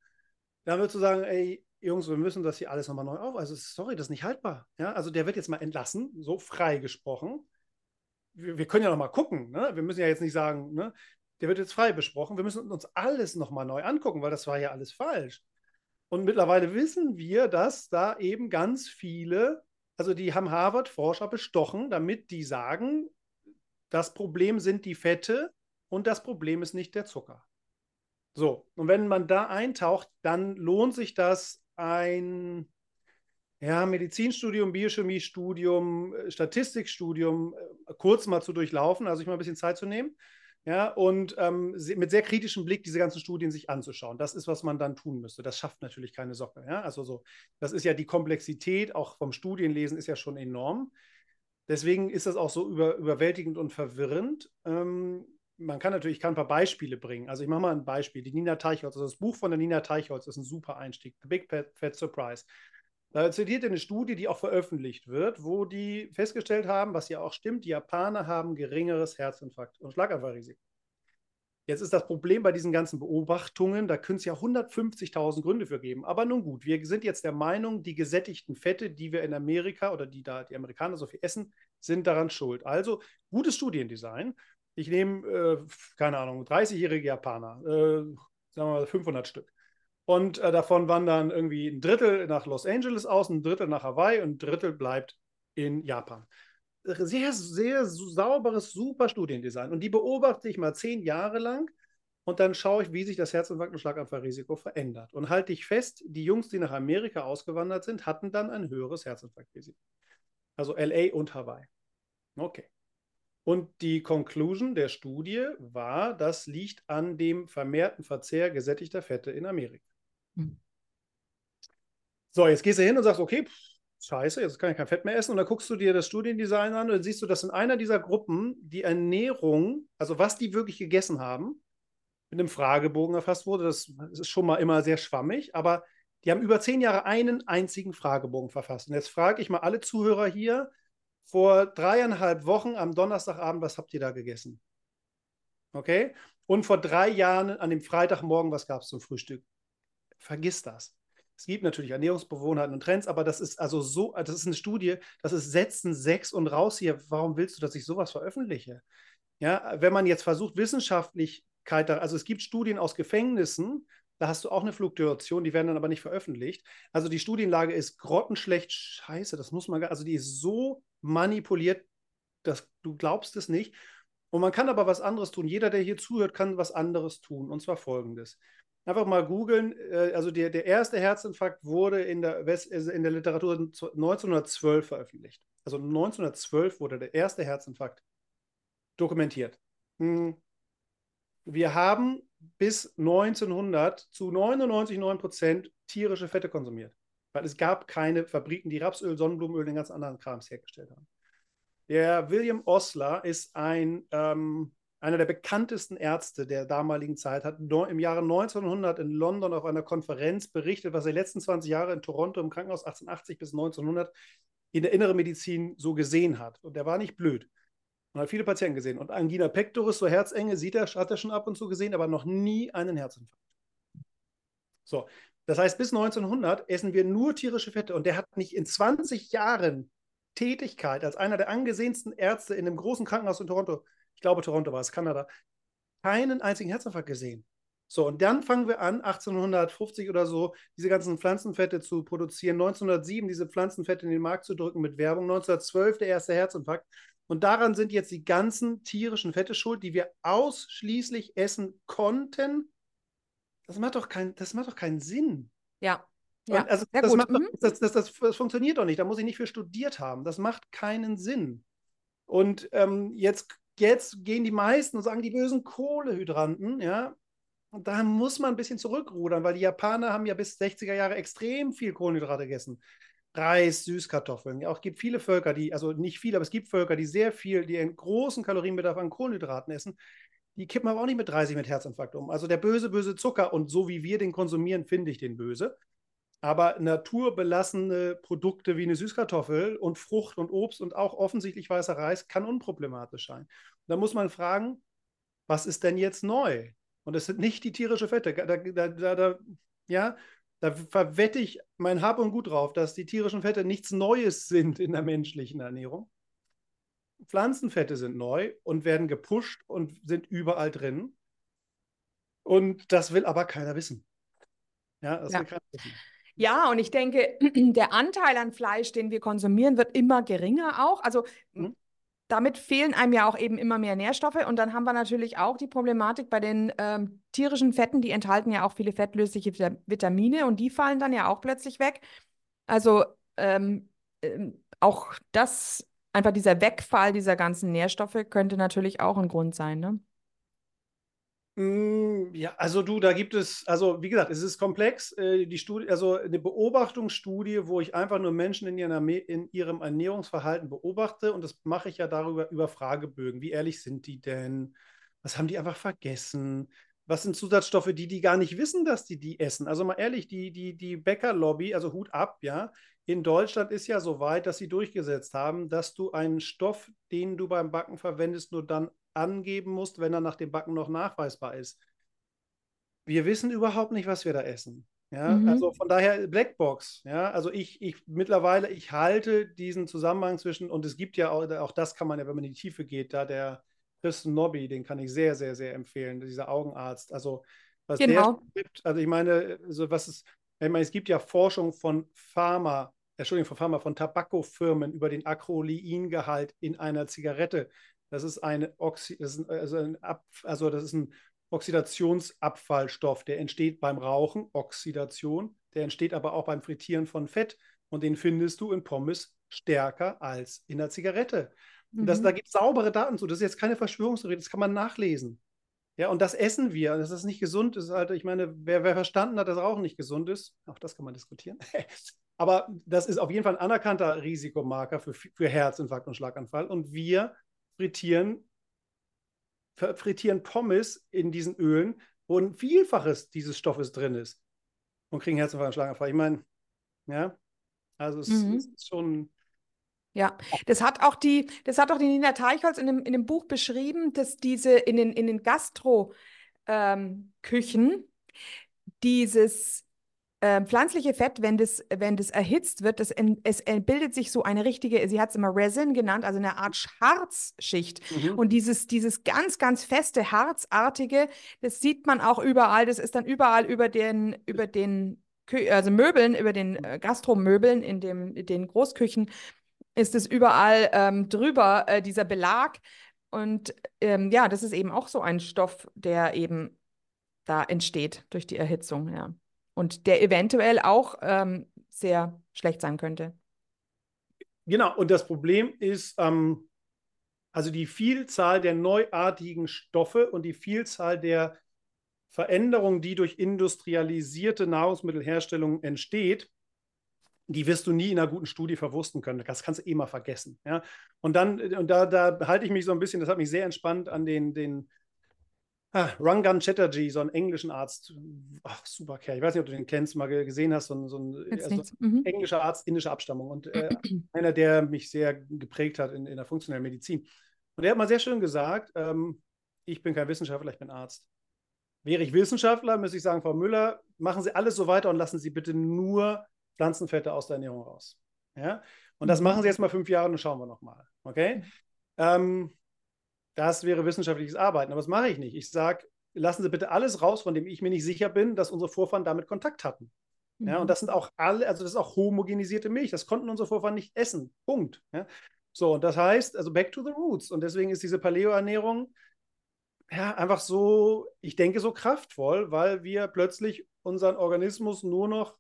dann würdest du sagen, ey, Jungs, wir müssen das hier alles nochmal neu auf. Also, sorry, das ist nicht haltbar. Ja, also der wird jetzt mal entlassen, so frei gesprochen. Wir, wir können ja nochmal gucken, ne? Wir müssen ja jetzt nicht sagen, ne? Der wird jetzt frei besprochen. Wir müssen uns alles nochmal neu angucken, weil das war ja alles falsch. Und mittlerweile wissen wir, dass da eben ganz viele, also die haben Harvard-Forscher bestochen, damit die sagen, das Problem sind die Fette und das Problem ist nicht der Zucker. So, und wenn man da eintaucht, dann lohnt sich das ein ja, Medizinstudium, Biochemiestudium, äh, Statistikstudium äh, kurz mal zu durchlaufen, also sich mal ein bisschen Zeit zu nehmen. Ja, und ähm, mit sehr kritischem Blick diese ganzen Studien sich anzuschauen. Das ist, was man dann tun müsste. Das schafft natürlich keine Socke. Ja? Also so, das ist ja die Komplexität, auch vom Studienlesen ist ja schon enorm. Deswegen ist das auch so über, überwältigend und verwirrend. Ähm, man kann natürlich, ich kann ein paar Beispiele bringen. Also ich mache mal ein Beispiel. Die Nina Teichholz, also das Buch von der Nina Teichholz ist ein super Einstieg. The Big Fat, Surprise. Da zitiert er eine Studie, die auch veröffentlicht wird, wo die festgestellt haben, was ja auch stimmt, die Japaner haben geringeres Herzinfarkt- und Schlaganfallrisiko. Jetzt ist das Problem bei diesen ganzen Beobachtungen, da können es ja 150.000 Gründe für geben. Aber nun gut, wir sind jetzt der Meinung, die gesättigten Fette, die wir in Amerika oder die da die Amerikaner so viel essen, sind daran schuld. Also gutes Studiendesign. Ich nehme, äh, keine Ahnung, 30-jährige Japaner, äh, sagen wir mal 500 Stück. Und äh, davon wandern irgendwie ein Drittel nach Los Angeles aus, ein Drittel nach Hawaii und ein Drittel bleibt in Japan. Sehr, sehr sauberes, super Studiendesign. Und die beobachte ich mal zehn Jahre lang und dann schaue ich, wie sich das Herzinfarkt- und Schlaganfallrisiko verändert. Und halte ich fest, die Jungs, die nach Amerika ausgewandert sind, hatten dann ein höheres Herzinfarktrisiko. Also LA und Hawaii. Okay. Und die Conclusion der Studie war, das liegt an dem vermehrten Verzehr gesättigter Fette in Amerika. Hm. So, jetzt gehst du hin und sagst, okay, pff, scheiße, jetzt kann ich kein Fett mehr essen. Und dann guckst du dir das Studiendesign an und dann siehst du, dass in einer dieser Gruppen die Ernährung, also was die wirklich gegessen haben, mit einem Fragebogen erfasst wurde. Das ist schon mal immer sehr schwammig, aber Die haben über zehn Jahre einen einzigen Fragebogen verfasst. Und jetzt frage ich mal alle Zuhörer hier, vor dreieinhalb Wochen am Donnerstagabend, was habt ihr da gegessen? Okay? Und vor drei Jahren an dem Freitagmorgen, was gab es zum Frühstück? Vergiss das. Es gibt natürlich Ernährungsbewohnheiten und Trends, aber das ist also so, das ist eine Studie, das ist Setzen sechs und raus hier. Warum willst du, dass ich sowas veröffentliche? Ja, wenn man jetzt versucht, Wissenschaftlichkeit, also es gibt Studien aus Gefängnissen, da hast du auch eine Fluktuation, die werden dann aber nicht veröffentlicht. Also die Studienlage ist grottenschlecht, scheiße, das muss man, also die ist so manipuliert, dass du glaubst es nicht. Und man kann aber was anderes tun. Jeder, der hier zuhört, kann was anderes tun. Und zwar folgendes. Einfach mal googeln. Äh, also der, der erste Herzinfarkt wurde in der, West, also in der Literatur 1912 veröffentlicht. Also 1912 wurde der erste Herzinfarkt dokumentiert. Hm. Wir haben bis 1900 zu 99,9 Prozent tierische Fette konsumiert. Weil es gab keine Fabriken, die Rapsöl, Sonnenblumenöl, den ganz anderen Krams hergestellt haben. Der William Osler ist ein, ähm, einer der bekanntesten Ärzte der damaligen Zeit, hat im Jahre 1900 in London auf einer Konferenz berichtet, was er die letzten 20 Jahre in Toronto im Krankenhaus 1880 bis 1900 in der inneren Medizin so gesehen hat. Und der war nicht blöd. Man hat viele Patienten gesehen. Und Angina pectoris, so Herzenge, sieht er, hat er schon ab und zu gesehen, aber noch nie einen Herzinfarkt. So, das heißt, bis 1900 essen wir nur tierische Fette und der hat nicht in 20 Jahren Tätigkeit als einer der angesehensten Ärzte in einem großen Krankenhaus in Toronto, ich glaube Toronto war es, Kanada, keinen einzigen Herzinfarkt gesehen. So, und dann fangen wir an, 1850 oder so, diese ganzen Pflanzenfette zu produzieren. 1907 diese Pflanzenfette in den Markt zu drücken mit Werbung. 1912 der erste Herzinfarkt. Und daran sind jetzt die ganzen tierischen Fette schuld, die wir ausschließlich essen konnten. Das macht doch, kein, das macht doch keinen Sinn. Ja. Ja, also das, doch, mhm. das, das, das, funktioniert doch nicht. Da muss ich nicht für studiert haben. Das macht keinen Sinn. Und ähm, jetzt, jetzt gehen die meisten und sagen, die bösen Kohlehydranten, ja. Und da muss man ein bisschen zurückrudern, weil die Japaner haben ja bis 60er Jahre extrem viel Kohlenhydrate gegessen. Reis, Süßkartoffeln. Auch gibt viele Völker, die, also nicht viele, aber es gibt Völker, die sehr viel, die einen großen Kalorienbedarf an Kohlenhydraten essen. Die kippen aber auch nicht mit 30 mit Herzinfarkt um. Also der böse, böse Zucker und so wie wir den konsumieren, finde ich den böse. Aber naturbelassene Produkte wie eine Süßkartoffel und Frucht und Obst und auch offensichtlich weißer Reis kann unproblematisch sein. da muss man fragen, was ist denn jetzt neu? Und es sind nicht die tierische Fette. Da, da, da, da ja, da verwette ich mein Hab und Gut drauf, dass die tierischen Fette nichts Neues sind in der menschlichen Ernährung. Pflanzenfette sind neu und werden gepusht und sind überall drin. Und das will aber keiner wissen. Ja, das ja. will keiner wissen. Ja, und ich denke, der Anteil an Fleisch, den wir konsumieren, wird immer geringer auch. Also hm? damit fehlen einem ja auch eben immer mehr Nährstoffe. Und dann haben wir natürlich auch die Problematik bei den ähm, tierischen Fetten, die enthalten ja auch viele fettlösliche Vitamine und die fallen dann ja auch plötzlich weg. Also ähm, ähm, auch das, einfach dieser Wegfall dieser ganzen Nährstoffe könnte natürlich auch ein Grund sein. Ne? Mm, ja, also du, da gibt es, also wie gesagt, es ist komplex. Äh, die Studie, also eine Beobachtungsstudie, wo ich einfach nur Menschen in, ihren, in ihrem Ernährungsverhalten beobachte und das mache ich ja darüber über Fragebögen. Wie ehrlich sind die denn? Was haben die einfach vergessen? Was sind Zusatzstoffe, die die gar nicht wissen, dass die die essen? Also mal ehrlich, die, die, die Bäckerlobby, also Hut ab, ja. In Deutschland ist ja so weit, dass sie durchgesetzt haben, dass du einen Stoff, den du beim Backen verwendest, nur dann angeben musst, wenn er nach dem Backen noch nachweisbar ist. Wir wissen überhaupt nicht, was wir da essen. Ja, mhm. also von daher Blackbox. Ja, also ich, ich mittlerweile, ich halte diesen Zusammenhang zwischen, und es gibt ja auch, auch das kann man ja, wenn man in die Tiefe geht, da der Chris Nobby, den kann ich sehr, sehr, sehr empfehlen, dieser Augenarzt. Also, was genau. der gibt, also ich meine, also was ist, ich meine, es gibt ja Forschung von Pharma, Entschuldigung, von Pharma, von Tabakofirmen über den Acroleingehalt in einer Zigarette. Das ist, eine Oxy das ist, also, ein Ab also das ist ein Oxidationsabfallstoff, der entsteht beim Rauchen, Oxidation, der entsteht aber auch beim Frittieren von Fett und den findest du in Pommes stärker als in der Zigarette. Mhm. Das, da gibt es saubere Daten zu. Das ist jetzt keine Verschwörungstheorie, das kann man nachlesen. Ja, und das essen wir. Das ist nicht gesund. Das ist halt, ich meine, wer, wer verstanden hat, dass Rauchen nicht gesund ist, auch das kann man diskutieren. Aber das ist auf jeden Fall ein anerkannter Risikomarker für, für Herzinfarkt und Schlaganfall. Und wir frittieren, frittieren Pommes in diesen Ölen, wo ein Vielfaches dieses Stoffes drin ist. und kriegen Herzinfarkt und Schlaganfall. Ich meine, ja, also es, mhm. ist schon. Ja, das hat auch die, das hat auch die Nina Teichholz in dem, in dem Buch beschrieben, dass diese in den, in den Gastro-Küchen ähm, dieses äh, pflanzliche Fett, wenn das, wenn das erhitzt wird, das, es bildet sich so eine richtige, sie hat es immer Resin genannt, also eine Art Harzschicht. Mhm. Und dieses, dieses ganz, ganz feste, harzartige, das sieht man auch überall, das ist dann überall über den, über den also Möbeln, über den äh, Gastromöbeln in dem, in den Großküchen, ist es überall ähm, drüber, äh, dieser Belag. Und ähm, ja, das ist eben auch so ein Stoff, der eben da entsteht durch die Erhitzung, ja und der eventuell auch ähm, sehr schlecht sein könnte. Genau, und das Problem ist, ähm, also die Vielzahl der neuartigen Stoffe und die Vielzahl der Veränderungen, die durch industrialisierte Nahrungsmittelherstellung entsteht, die wirst du nie in einer guten Studie verwursten können. Das kannst du eh mal vergessen. Ja? Und dann, und da, da halte ich mich so ein bisschen, das hat mich sehr entspannt an den, den Ah, Rangan Chatterjee, so einen englischen Arzt. Ach, super Kerl. Ich weiß nicht, ob du den kennst, mal gesehen hast. So ein, so ein also mhm. englischer Arzt, indischer Abstammung. Und äh, einer, der mich sehr geprägt hat in, in, der funktionellen Medizin. Und er hat mal sehr schön gesagt: ähm, Ich bin kein Wissenschaftler, ich bin Arzt. Wäre ich Wissenschaftler, müsste ich sagen, Frau Müller, machen Sie alles so weiter und lassen Sie bitte nur Pflanzenfette aus der Ernährung raus. Ja? Und das mhm. machen Sie jetzt mal fünf Jahre und dann schauen wir nochmal. Okay? Mhm. Ähm, das wäre wissenschaftliches Arbeiten. Aber das mache ich nicht. Ich sage, lassen Sie bitte alles raus, von dem ich mir nicht sicher bin, dass unsere Vorfahren damit Kontakt hatten. Mhm. Ja, und mhm. das sind auch alle, also das ist auch homogenisierte Milch. Das konnten unsere Vorfahren nicht essen. Punkt. Ja. So, und das heißt, also back to the roots. Und deswegen ist diese Paleo-Ernährung ja einfach so, ich denke, so kraftvoll, weil wir plötzlich unseren Organismus nur noch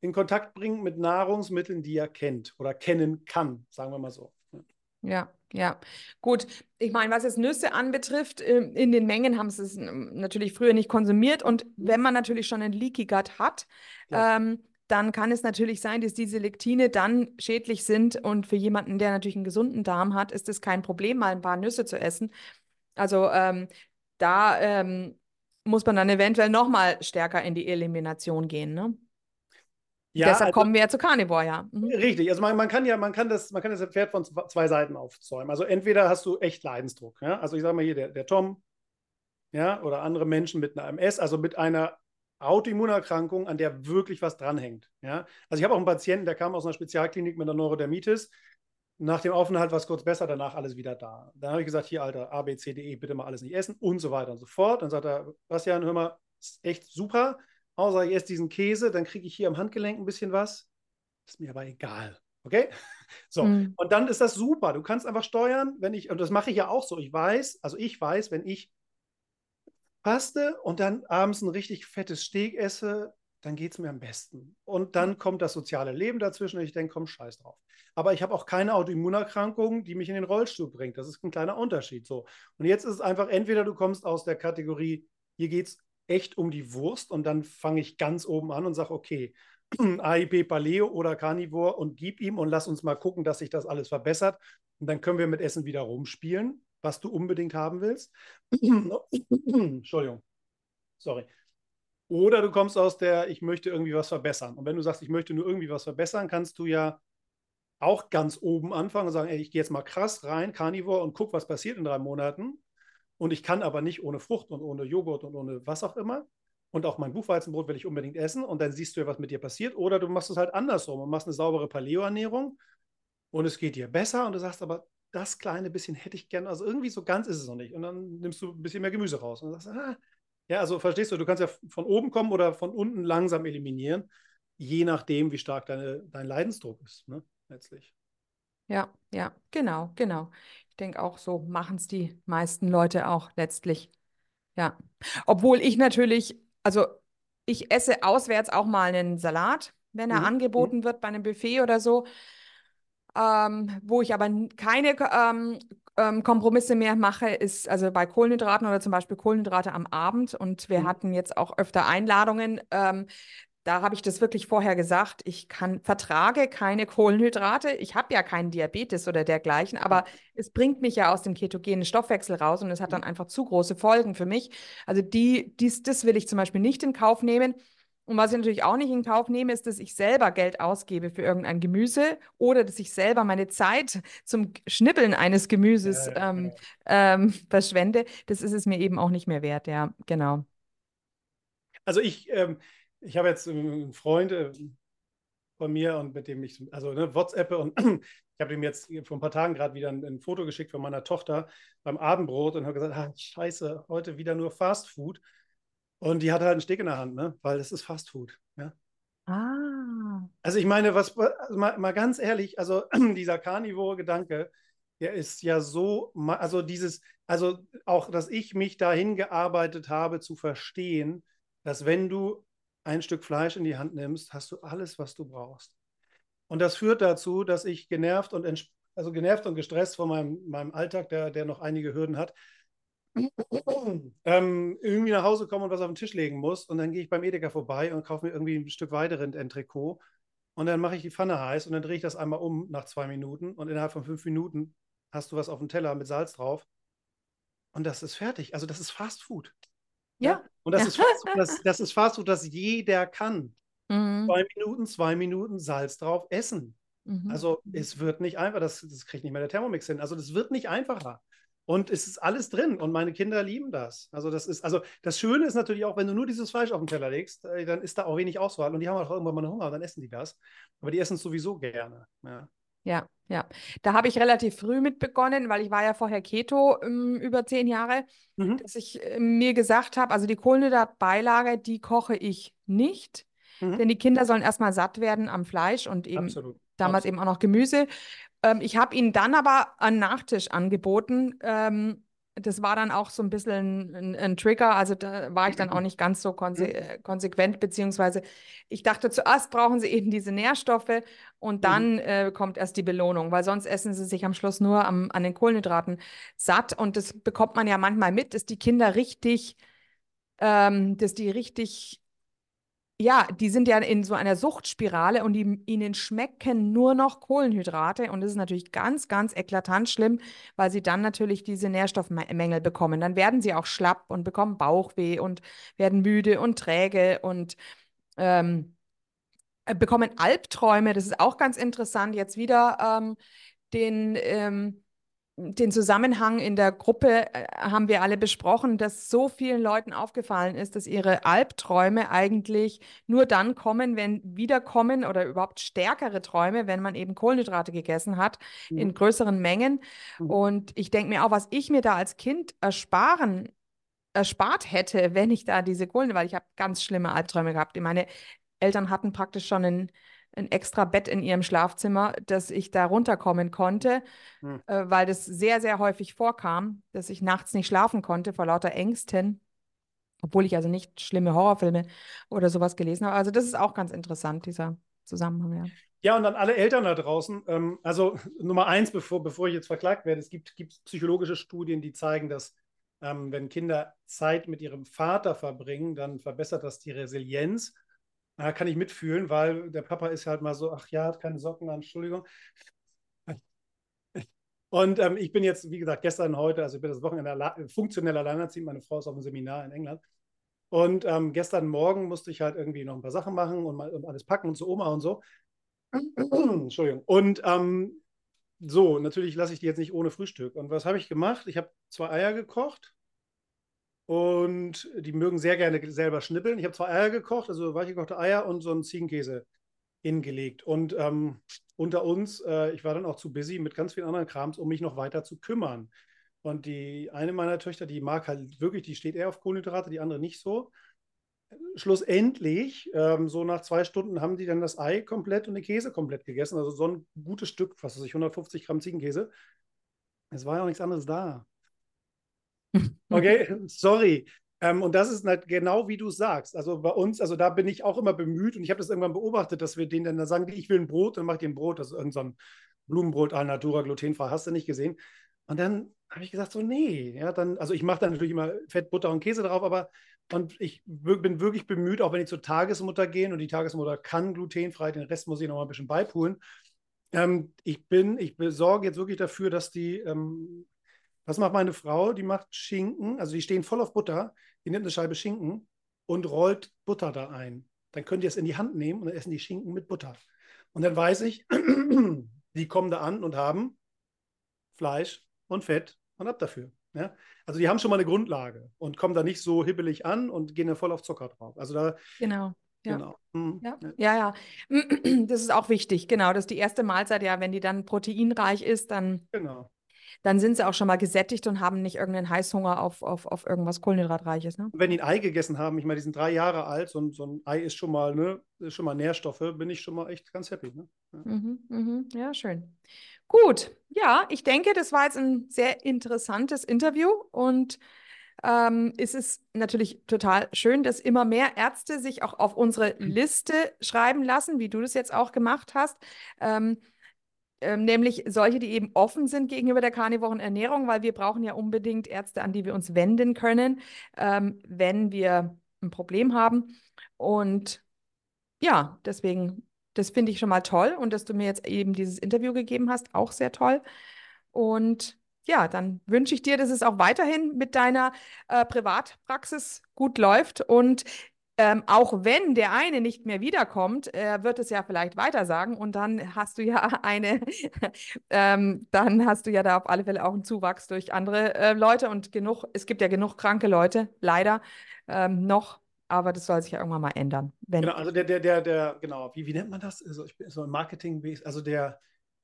in Kontakt bringen mit Nahrungsmitteln, die er kennt oder kennen kann, sagen wir mal so. Ja, ja, gut. Ich meine, was jetzt Nüsse anbetrifft, ähm, in den Mengen haben sie es ähm, natürlich früher nicht konsumiert. Und wenn man natürlich schon ein Leaky Gut hat, ja. ähm, dann kann es natürlich sein, dass diese Lektine dann schädlich sind. Und für jemanden, der natürlich einen gesunden Darm hat, ist es kein Problem, mal ein paar Nüsse zu essen. Also ähm, da ähm, muss man dann eventuell noch mal stärker in die Elimination gehen. Ne? Ja, Deshalb also, kommen wir ja zu Carnivore, ja. Mhm. Richtig, also man, man, kann ja, man kann das, man kann das Pferd von zwei Seiten aufzäumen. Also entweder hast du echt Leidensdruck, ja. Also ich sage mal hier, der, der Tom, ja, oder andere Menschen mit einer MS, also mit einer Autoimmunerkrankung, an der wirklich was dranhängt. Ja? Also ich habe auch einen Patienten, der kam aus einer Spezialklinik mit einer Neurodermitis. Nach dem Aufenthalt war es kurz besser, danach alles wieder da. Dann habe ich gesagt, hier, Alter, A, B, C, D, E, bitte mal alles nicht essen und so weiter und so fort. Dann sagt er, Bastian, hör mal, ist echt super außer ich esse diesen Käse, dann kriege ich hier am Handgelenk ein bisschen was. Ist mir aber egal. Okay? So, mhm. und dann ist das super. Du kannst einfach steuern, wenn ich, und das mache ich ja auch so. Ich weiß, also ich weiß, wenn ich paste und dann abends ein richtig fettes Steak esse, dann geht es mir am besten. Und dann kommt das soziale Leben dazwischen und ich denke, komm, scheiß drauf. Aber ich habe auch keine Autoimmunerkrankung, die mich in den Rollstuhl bringt. Das ist ein kleiner Unterschied. So. Und jetzt ist es einfach, entweder du kommst aus der Kategorie, hier geht es echt um die Wurst und dann fange ich ganz oben an und sage, okay, AIP Paleo oder Carnivore und gib ihm und lass uns mal gucken, dass sich das alles verbessert. Und dann können wir mit Essen wieder rumspielen, was du unbedingt haben willst. Entschuldigung. Sorry. Oder du kommst aus der, ich möchte irgendwie was verbessern. Und wenn du sagst, ich möchte nur irgendwie was verbessern, kannst du ja auch ganz oben anfangen und sagen, ey, ich gehe jetzt mal krass rein, Carnivore, und guck, was passiert in drei Monaten. Und ich kann aber nicht ohne Frucht und ohne Joghurt und ohne was auch immer. Und auch mein Buchweizenbrot will ich unbedingt essen. Und dann siehst du ja, was mit dir passiert. Oder du machst es halt andersrum und machst eine saubere Paleo-Ernährung und es geht dir besser. Und du sagst aber, das kleine bisschen hätte ich gerne. Also irgendwie so ganz ist es noch nicht. Und dann nimmst du ein bisschen mehr Gemüse raus. Und sagst, ah, ja, also verstehst du, du kannst ja von oben kommen oder von unten langsam eliminieren, je nachdem, wie stark deine, dein Leidensdruck ist, ne, letztlich. Ja, ja, genau, genau. Ich denke auch, so machen es die meisten Leute auch letztlich. Ja. Obwohl ich natürlich, also ich esse auswärts auch mal einen Salat, wenn er mhm. angeboten wird bei einem Buffet oder so. Ähm, wo ich aber keine ähm, ähm, Kompromisse mehr mache, ist also bei Kohlenhydraten oder zum Beispiel Kohlenhydrate am Abend. Und wir mhm. hatten jetzt auch öfter Einladungen. Ähm, da habe ich das wirklich vorher gesagt. Ich kann, vertrage keine Kohlenhydrate. Ich habe ja keinen Diabetes oder dergleichen, aber es bringt mich ja aus dem ketogenen Stoffwechsel raus und es hat dann einfach zu große Folgen für mich. Also die, dies, das will ich zum Beispiel nicht in Kauf nehmen. Und was ich natürlich auch nicht in Kauf nehme, ist, dass ich selber Geld ausgebe für irgendein Gemüse oder dass ich selber meine Zeit zum Schnippeln eines Gemüses Ja, ja, ähm, genau. ähm, verschwende. Das ist es mir eben auch nicht mehr wert, ja, genau. Also ich, ähm, ich habe jetzt einen Freund äh, von mir und mit dem ich, also ne, WhatsApp und ich habe ihm jetzt vor ein paar Tagen gerade wieder ein, ein Foto geschickt von meiner Tochter beim Abendbrot und habe gesagt, ah, scheiße, heute wieder nur Fast Food. Und die hat halt einen Stick in der Hand, ne? weil es ist Fast Food. Ja? Ah. Also ich meine, was also mal, mal ganz ehrlich, also dieser karnivore Gedanke, der ist ja so, also dieses, also auch, dass ich mich dahin gearbeitet habe zu verstehen, dass wenn du ein Stück Fleisch in die Hand nimmst, hast du alles, was du brauchst. Und das führt dazu, dass ich genervt und also genervt und gestresst von meinem, meinem Alltag, der, der noch einige Hürden hat, ähm, irgendwie nach Hause komme und was auf den Tisch legen muss. Und dann gehe ich beim Edeka vorbei und kaufe mir irgendwie ein Stück Weiderind en Trikot. Und dann mache ich die Pfanne heiß und dann drehe ich das einmal um nach zwei Minuten. Und innerhalb von fünf Minuten hast du was auf dem Teller mit Salz drauf. Und das ist fertig. Also das ist Fast Food. Ja. Und das ist Fast Food, das, das ist Fast Food, das jeder kann. Mhm. Zwei Minuten, zwei Minuten Salz drauf essen. Mhm. Also es wird nicht einfach, das, das kriegt nicht mehr der Thermomix hin. Also das wird nicht einfacher. Und es ist alles drin und meine Kinder lieben das. Also das ist, also das Schöne ist natürlich auch, wenn du nur dieses Fleisch auf den Teller legst, äh, dann ist da auch wenig Auswahl und die haben auch irgendwann mal Hunger und dann essen die das. Aber die essen es sowieso gerne. Ja. Ja, ja. Da habe ich relativ früh mit begonnen, weil ich war ja vorher Keto ähm, über zehn Jahre, Mhm. dass ich äh, mir gesagt habe, also die Kohlenhydratbeilage, die koche ich nicht, Mhm. denn die Kinder sollen erstmal satt werden am Fleisch und eben Absolut. damals Absolut. eben auch noch Gemüse. Ähm, ich habe ihnen dann aber einen Nachtisch angeboten. Ähm, das war dann auch so ein bisschen ein, ein Trigger. Also da war ich dann auch nicht ganz so konse äh, konsequent, beziehungsweise ich dachte, zuerst brauchen sie eben diese Nährstoffe und dann äh, kommt erst die Belohnung, weil sonst essen sie sich am Schluss nur am, an den Kohlenhydraten satt. Und das bekommt man ja manchmal mit, dass die Kinder richtig, ähm, dass die richtig ja, die sind ja in so einer Suchtspirale und die, ihnen schmecken nur noch Kohlenhydrate. Und das ist natürlich ganz, ganz eklatant schlimm, weil sie dann natürlich diese Nährstoffmängel bekommen. Dann werden sie auch schlapp und bekommen Bauchweh und werden müde und träge und ähm, äh, bekommen Albträume. Das ist auch ganz interessant. Jetzt wieder ähm, den. Ähm, den Zusammenhang in der Gruppe äh, haben wir alle besprochen, dass so vielen Leuten aufgefallen ist, dass ihre Albträume eigentlich nur dann kommen, wenn wiederkommen oder überhaupt stärkere Träume, wenn man eben Kohlenhydrate gegessen hat Mhm. in größeren Mengen. Mhm. Und ich denke mir auch, was ich mir da als Kind ersparen, erspart hätte, wenn ich da diese Kohlenhydrate, weil ich habe ganz schlimme Albträume gehabt. Meine Eltern hatten praktisch schon ein ein extra Bett in ihrem Schlafzimmer, dass ich da runterkommen konnte, Hm. äh, weil das sehr, sehr häufig vorkam, dass ich nachts nicht schlafen konnte vor lauter Ängsten, obwohl ich also nicht schlimme Horrorfilme oder sowas gelesen habe. Also das ist auch ganz interessant, dieser Zusammenhang, ja. Ja, und an alle Eltern da draußen, ähm, also Nummer eins, bevor, bevor ich jetzt verklagt werde, es gibt, gibt psychologische Studien, die zeigen, dass ähm, wenn Kinder Zeit mit ihrem Vater verbringen, dann verbessert das die Resilienz. Da kann ich mitfühlen, weil der Papa ist halt mal so, ach ja, hat keine Socken an, Entschuldigung. Und ähm, ich bin jetzt, wie gesagt, gestern, heute, also ich bin das Wochenende funktionell alleinerziehend, meine Frau ist auf einem Seminar in England. Und ähm, gestern Morgen musste ich halt irgendwie noch ein paar Sachen machen und, mal, und alles packen und zu Oma und so. Entschuldigung. Und ähm, so, natürlich lasse ich die jetzt nicht ohne Frühstück. Und was habe ich gemacht? Ich habe zwei Eier gekocht und die mögen sehr gerne selber schnippeln. Ich habe zwei Eier gekocht, also weichgekochte Eier und so einen Ziegenkäse hingelegt. Und ähm, unter uns, äh, ich war dann auch zu busy mit ganz vielen anderen Krams, um mich noch weiter zu kümmern. Und die eine meiner Töchter, die mag halt wirklich, die steht eher auf Kohlenhydrate, die andere nicht so. Schlussendlich, ähm, so nach zwei Stunden, haben die dann das Ei komplett und den Käse komplett gegessen. Also so ein gutes Stück, was weiß ich, 150 Gramm Ziegenkäse. Es war ja auch nichts anderes da. Okay, sorry. Ähm, und das ist halt genau wie du sagst. Also bei uns, also da bin ich auch immer bemüht und ich habe das irgendwann beobachtet, dass wir denen dann sagen, ich will ein Brot, dann mach ich dir ein Brot, das ist irgendein so Blumenbrot, Alnatura, glutenfrei, hast du nicht gesehen. Und dann habe ich gesagt, so, nee, ja, dann, also ich mache dann natürlich immer Fett, Butter und Käse drauf, aber und ich bin wirklich bemüht, auch wenn ich zur Tagesmutter gehe und die Tagesmutter kann glutenfrei, den Rest muss ich noch mal ein bisschen beipulen. Ähm, ich bin, ich besorge jetzt wirklich dafür, dass die, ähm, was macht meine Frau? Die macht Schinken, also die stehen voll auf Butter, die nimmt eine Scheibe Schinken und rollt Butter da ein. dann könnt ihr es in die Hand nehmen und dann essen die Schinken mit Butter. Und dann weiß ich, die kommen da an und haben Fleisch und Fett und ab dafür. Ja? Also die haben schon mal eine Grundlage und kommen da nicht so hibbelig an und gehen dann voll auf Zucker drauf. Also da genau. Ja. Genau. Mhm. Ja. ja, ja. Das ist auch wichtig, genau. Das ist die erste Mahlzeit, ja, wenn die dann proteinreich ist, dann, genau. Dann sind sie auch schon mal gesättigt und haben nicht irgendeinen Heißhunger auf, auf, auf irgendwas Kohlenhydratreiches. Ne? Wenn die ein Ei gegessen haben, ich meine, die sind drei Jahre alt, so ein, so ein Ei ist schon mal, ne, ist schon mal Nährstoffe, bin ich schon mal echt ganz happy. Ne? Ja. Mhm, mhm. ja, schön. Gut, ja, ich denke, das war jetzt ein sehr interessantes Interview und ähm, ist es natürlich total schön, dass immer mehr Ärzte sich auch auf unsere mhm. Liste schreiben lassen, wie du das jetzt auch gemacht hast. Ähm, ähm, nämlich solche, die eben offen sind gegenüber der karnivoren Ernährung, weil wir brauchen ja unbedingt Ärzte, an die wir uns wenden können, ähm, wenn wir ein Problem haben. Und ja, deswegen, das finde ich schon mal toll. Und dass du mir jetzt eben dieses Interview gegeben hast, auch sehr toll. Und ja, dann wünsche ich dir, dass es auch weiterhin mit deiner äh, Privatpraxis gut läuft und ähm, auch wenn der eine nicht mehr wiederkommt, äh, wird es ja vielleicht weiter sagen und dann hast du ja eine, ähm, dann hast du ja da auf alle Fälle auch einen Zuwachs durch andere äh, Leute und genug, es gibt ja genug kranke Leute, leider ähm, noch, aber das soll sich ja irgendwann mal ändern. genau, also der, der, der, der, genau, wie, wie nennt man das? Also ich bin so ein Marketing, also der,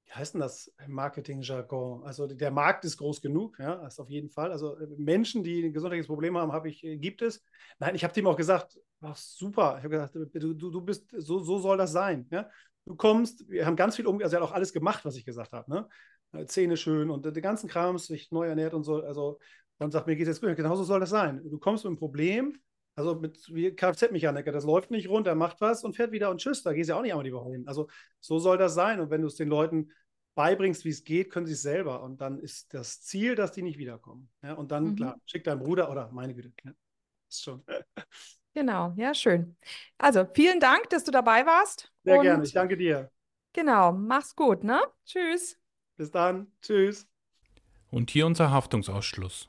wie heißt denn das Marketing-Jargon? Also der Markt ist groß genug, ja, das auf jeden Fall. Also äh, Menschen, die ein gesundheitliches Problem haben, habe ich, äh, gibt es. Nein, ich habe dem auch gesagt, ach, super. Ich habe gesagt, du, du, bist, so, so soll das sein. Ja? Du kommst, wir haben ganz viel um, also er hat auch alles gemacht, was ich gesagt habe. Ne? Äh, Zähne schön und den ganzen Kram, sich neu ernährt und so. Also dann sagt mir, geht es jetzt gut. Genau so soll das sein. Du kommst mit einem Problem, also mit wie Kfz-Mechaniker, das läuft nicht runter, macht was und fährt wieder und tschüss, da gehst du ja auch nicht einmal die Woche hin. Also so soll das sein. Und wenn du es den Leuten beibringst, wie es geht, können sie es selber. Und dann ist das Ziel, dass die nicht wiederkommen. Ja, und dann, mhm. klar, schick deinen Bruder oder meine Güte. Ja, ist schon. Genau, ja, schön. Also vielen Dank, dass du dabei warst. Sehr gerne, ich danke dir. Genau, mach's gut, ne? Tschüss. Bis dann. Tschüss. Und hier unser Haftungsausschluss.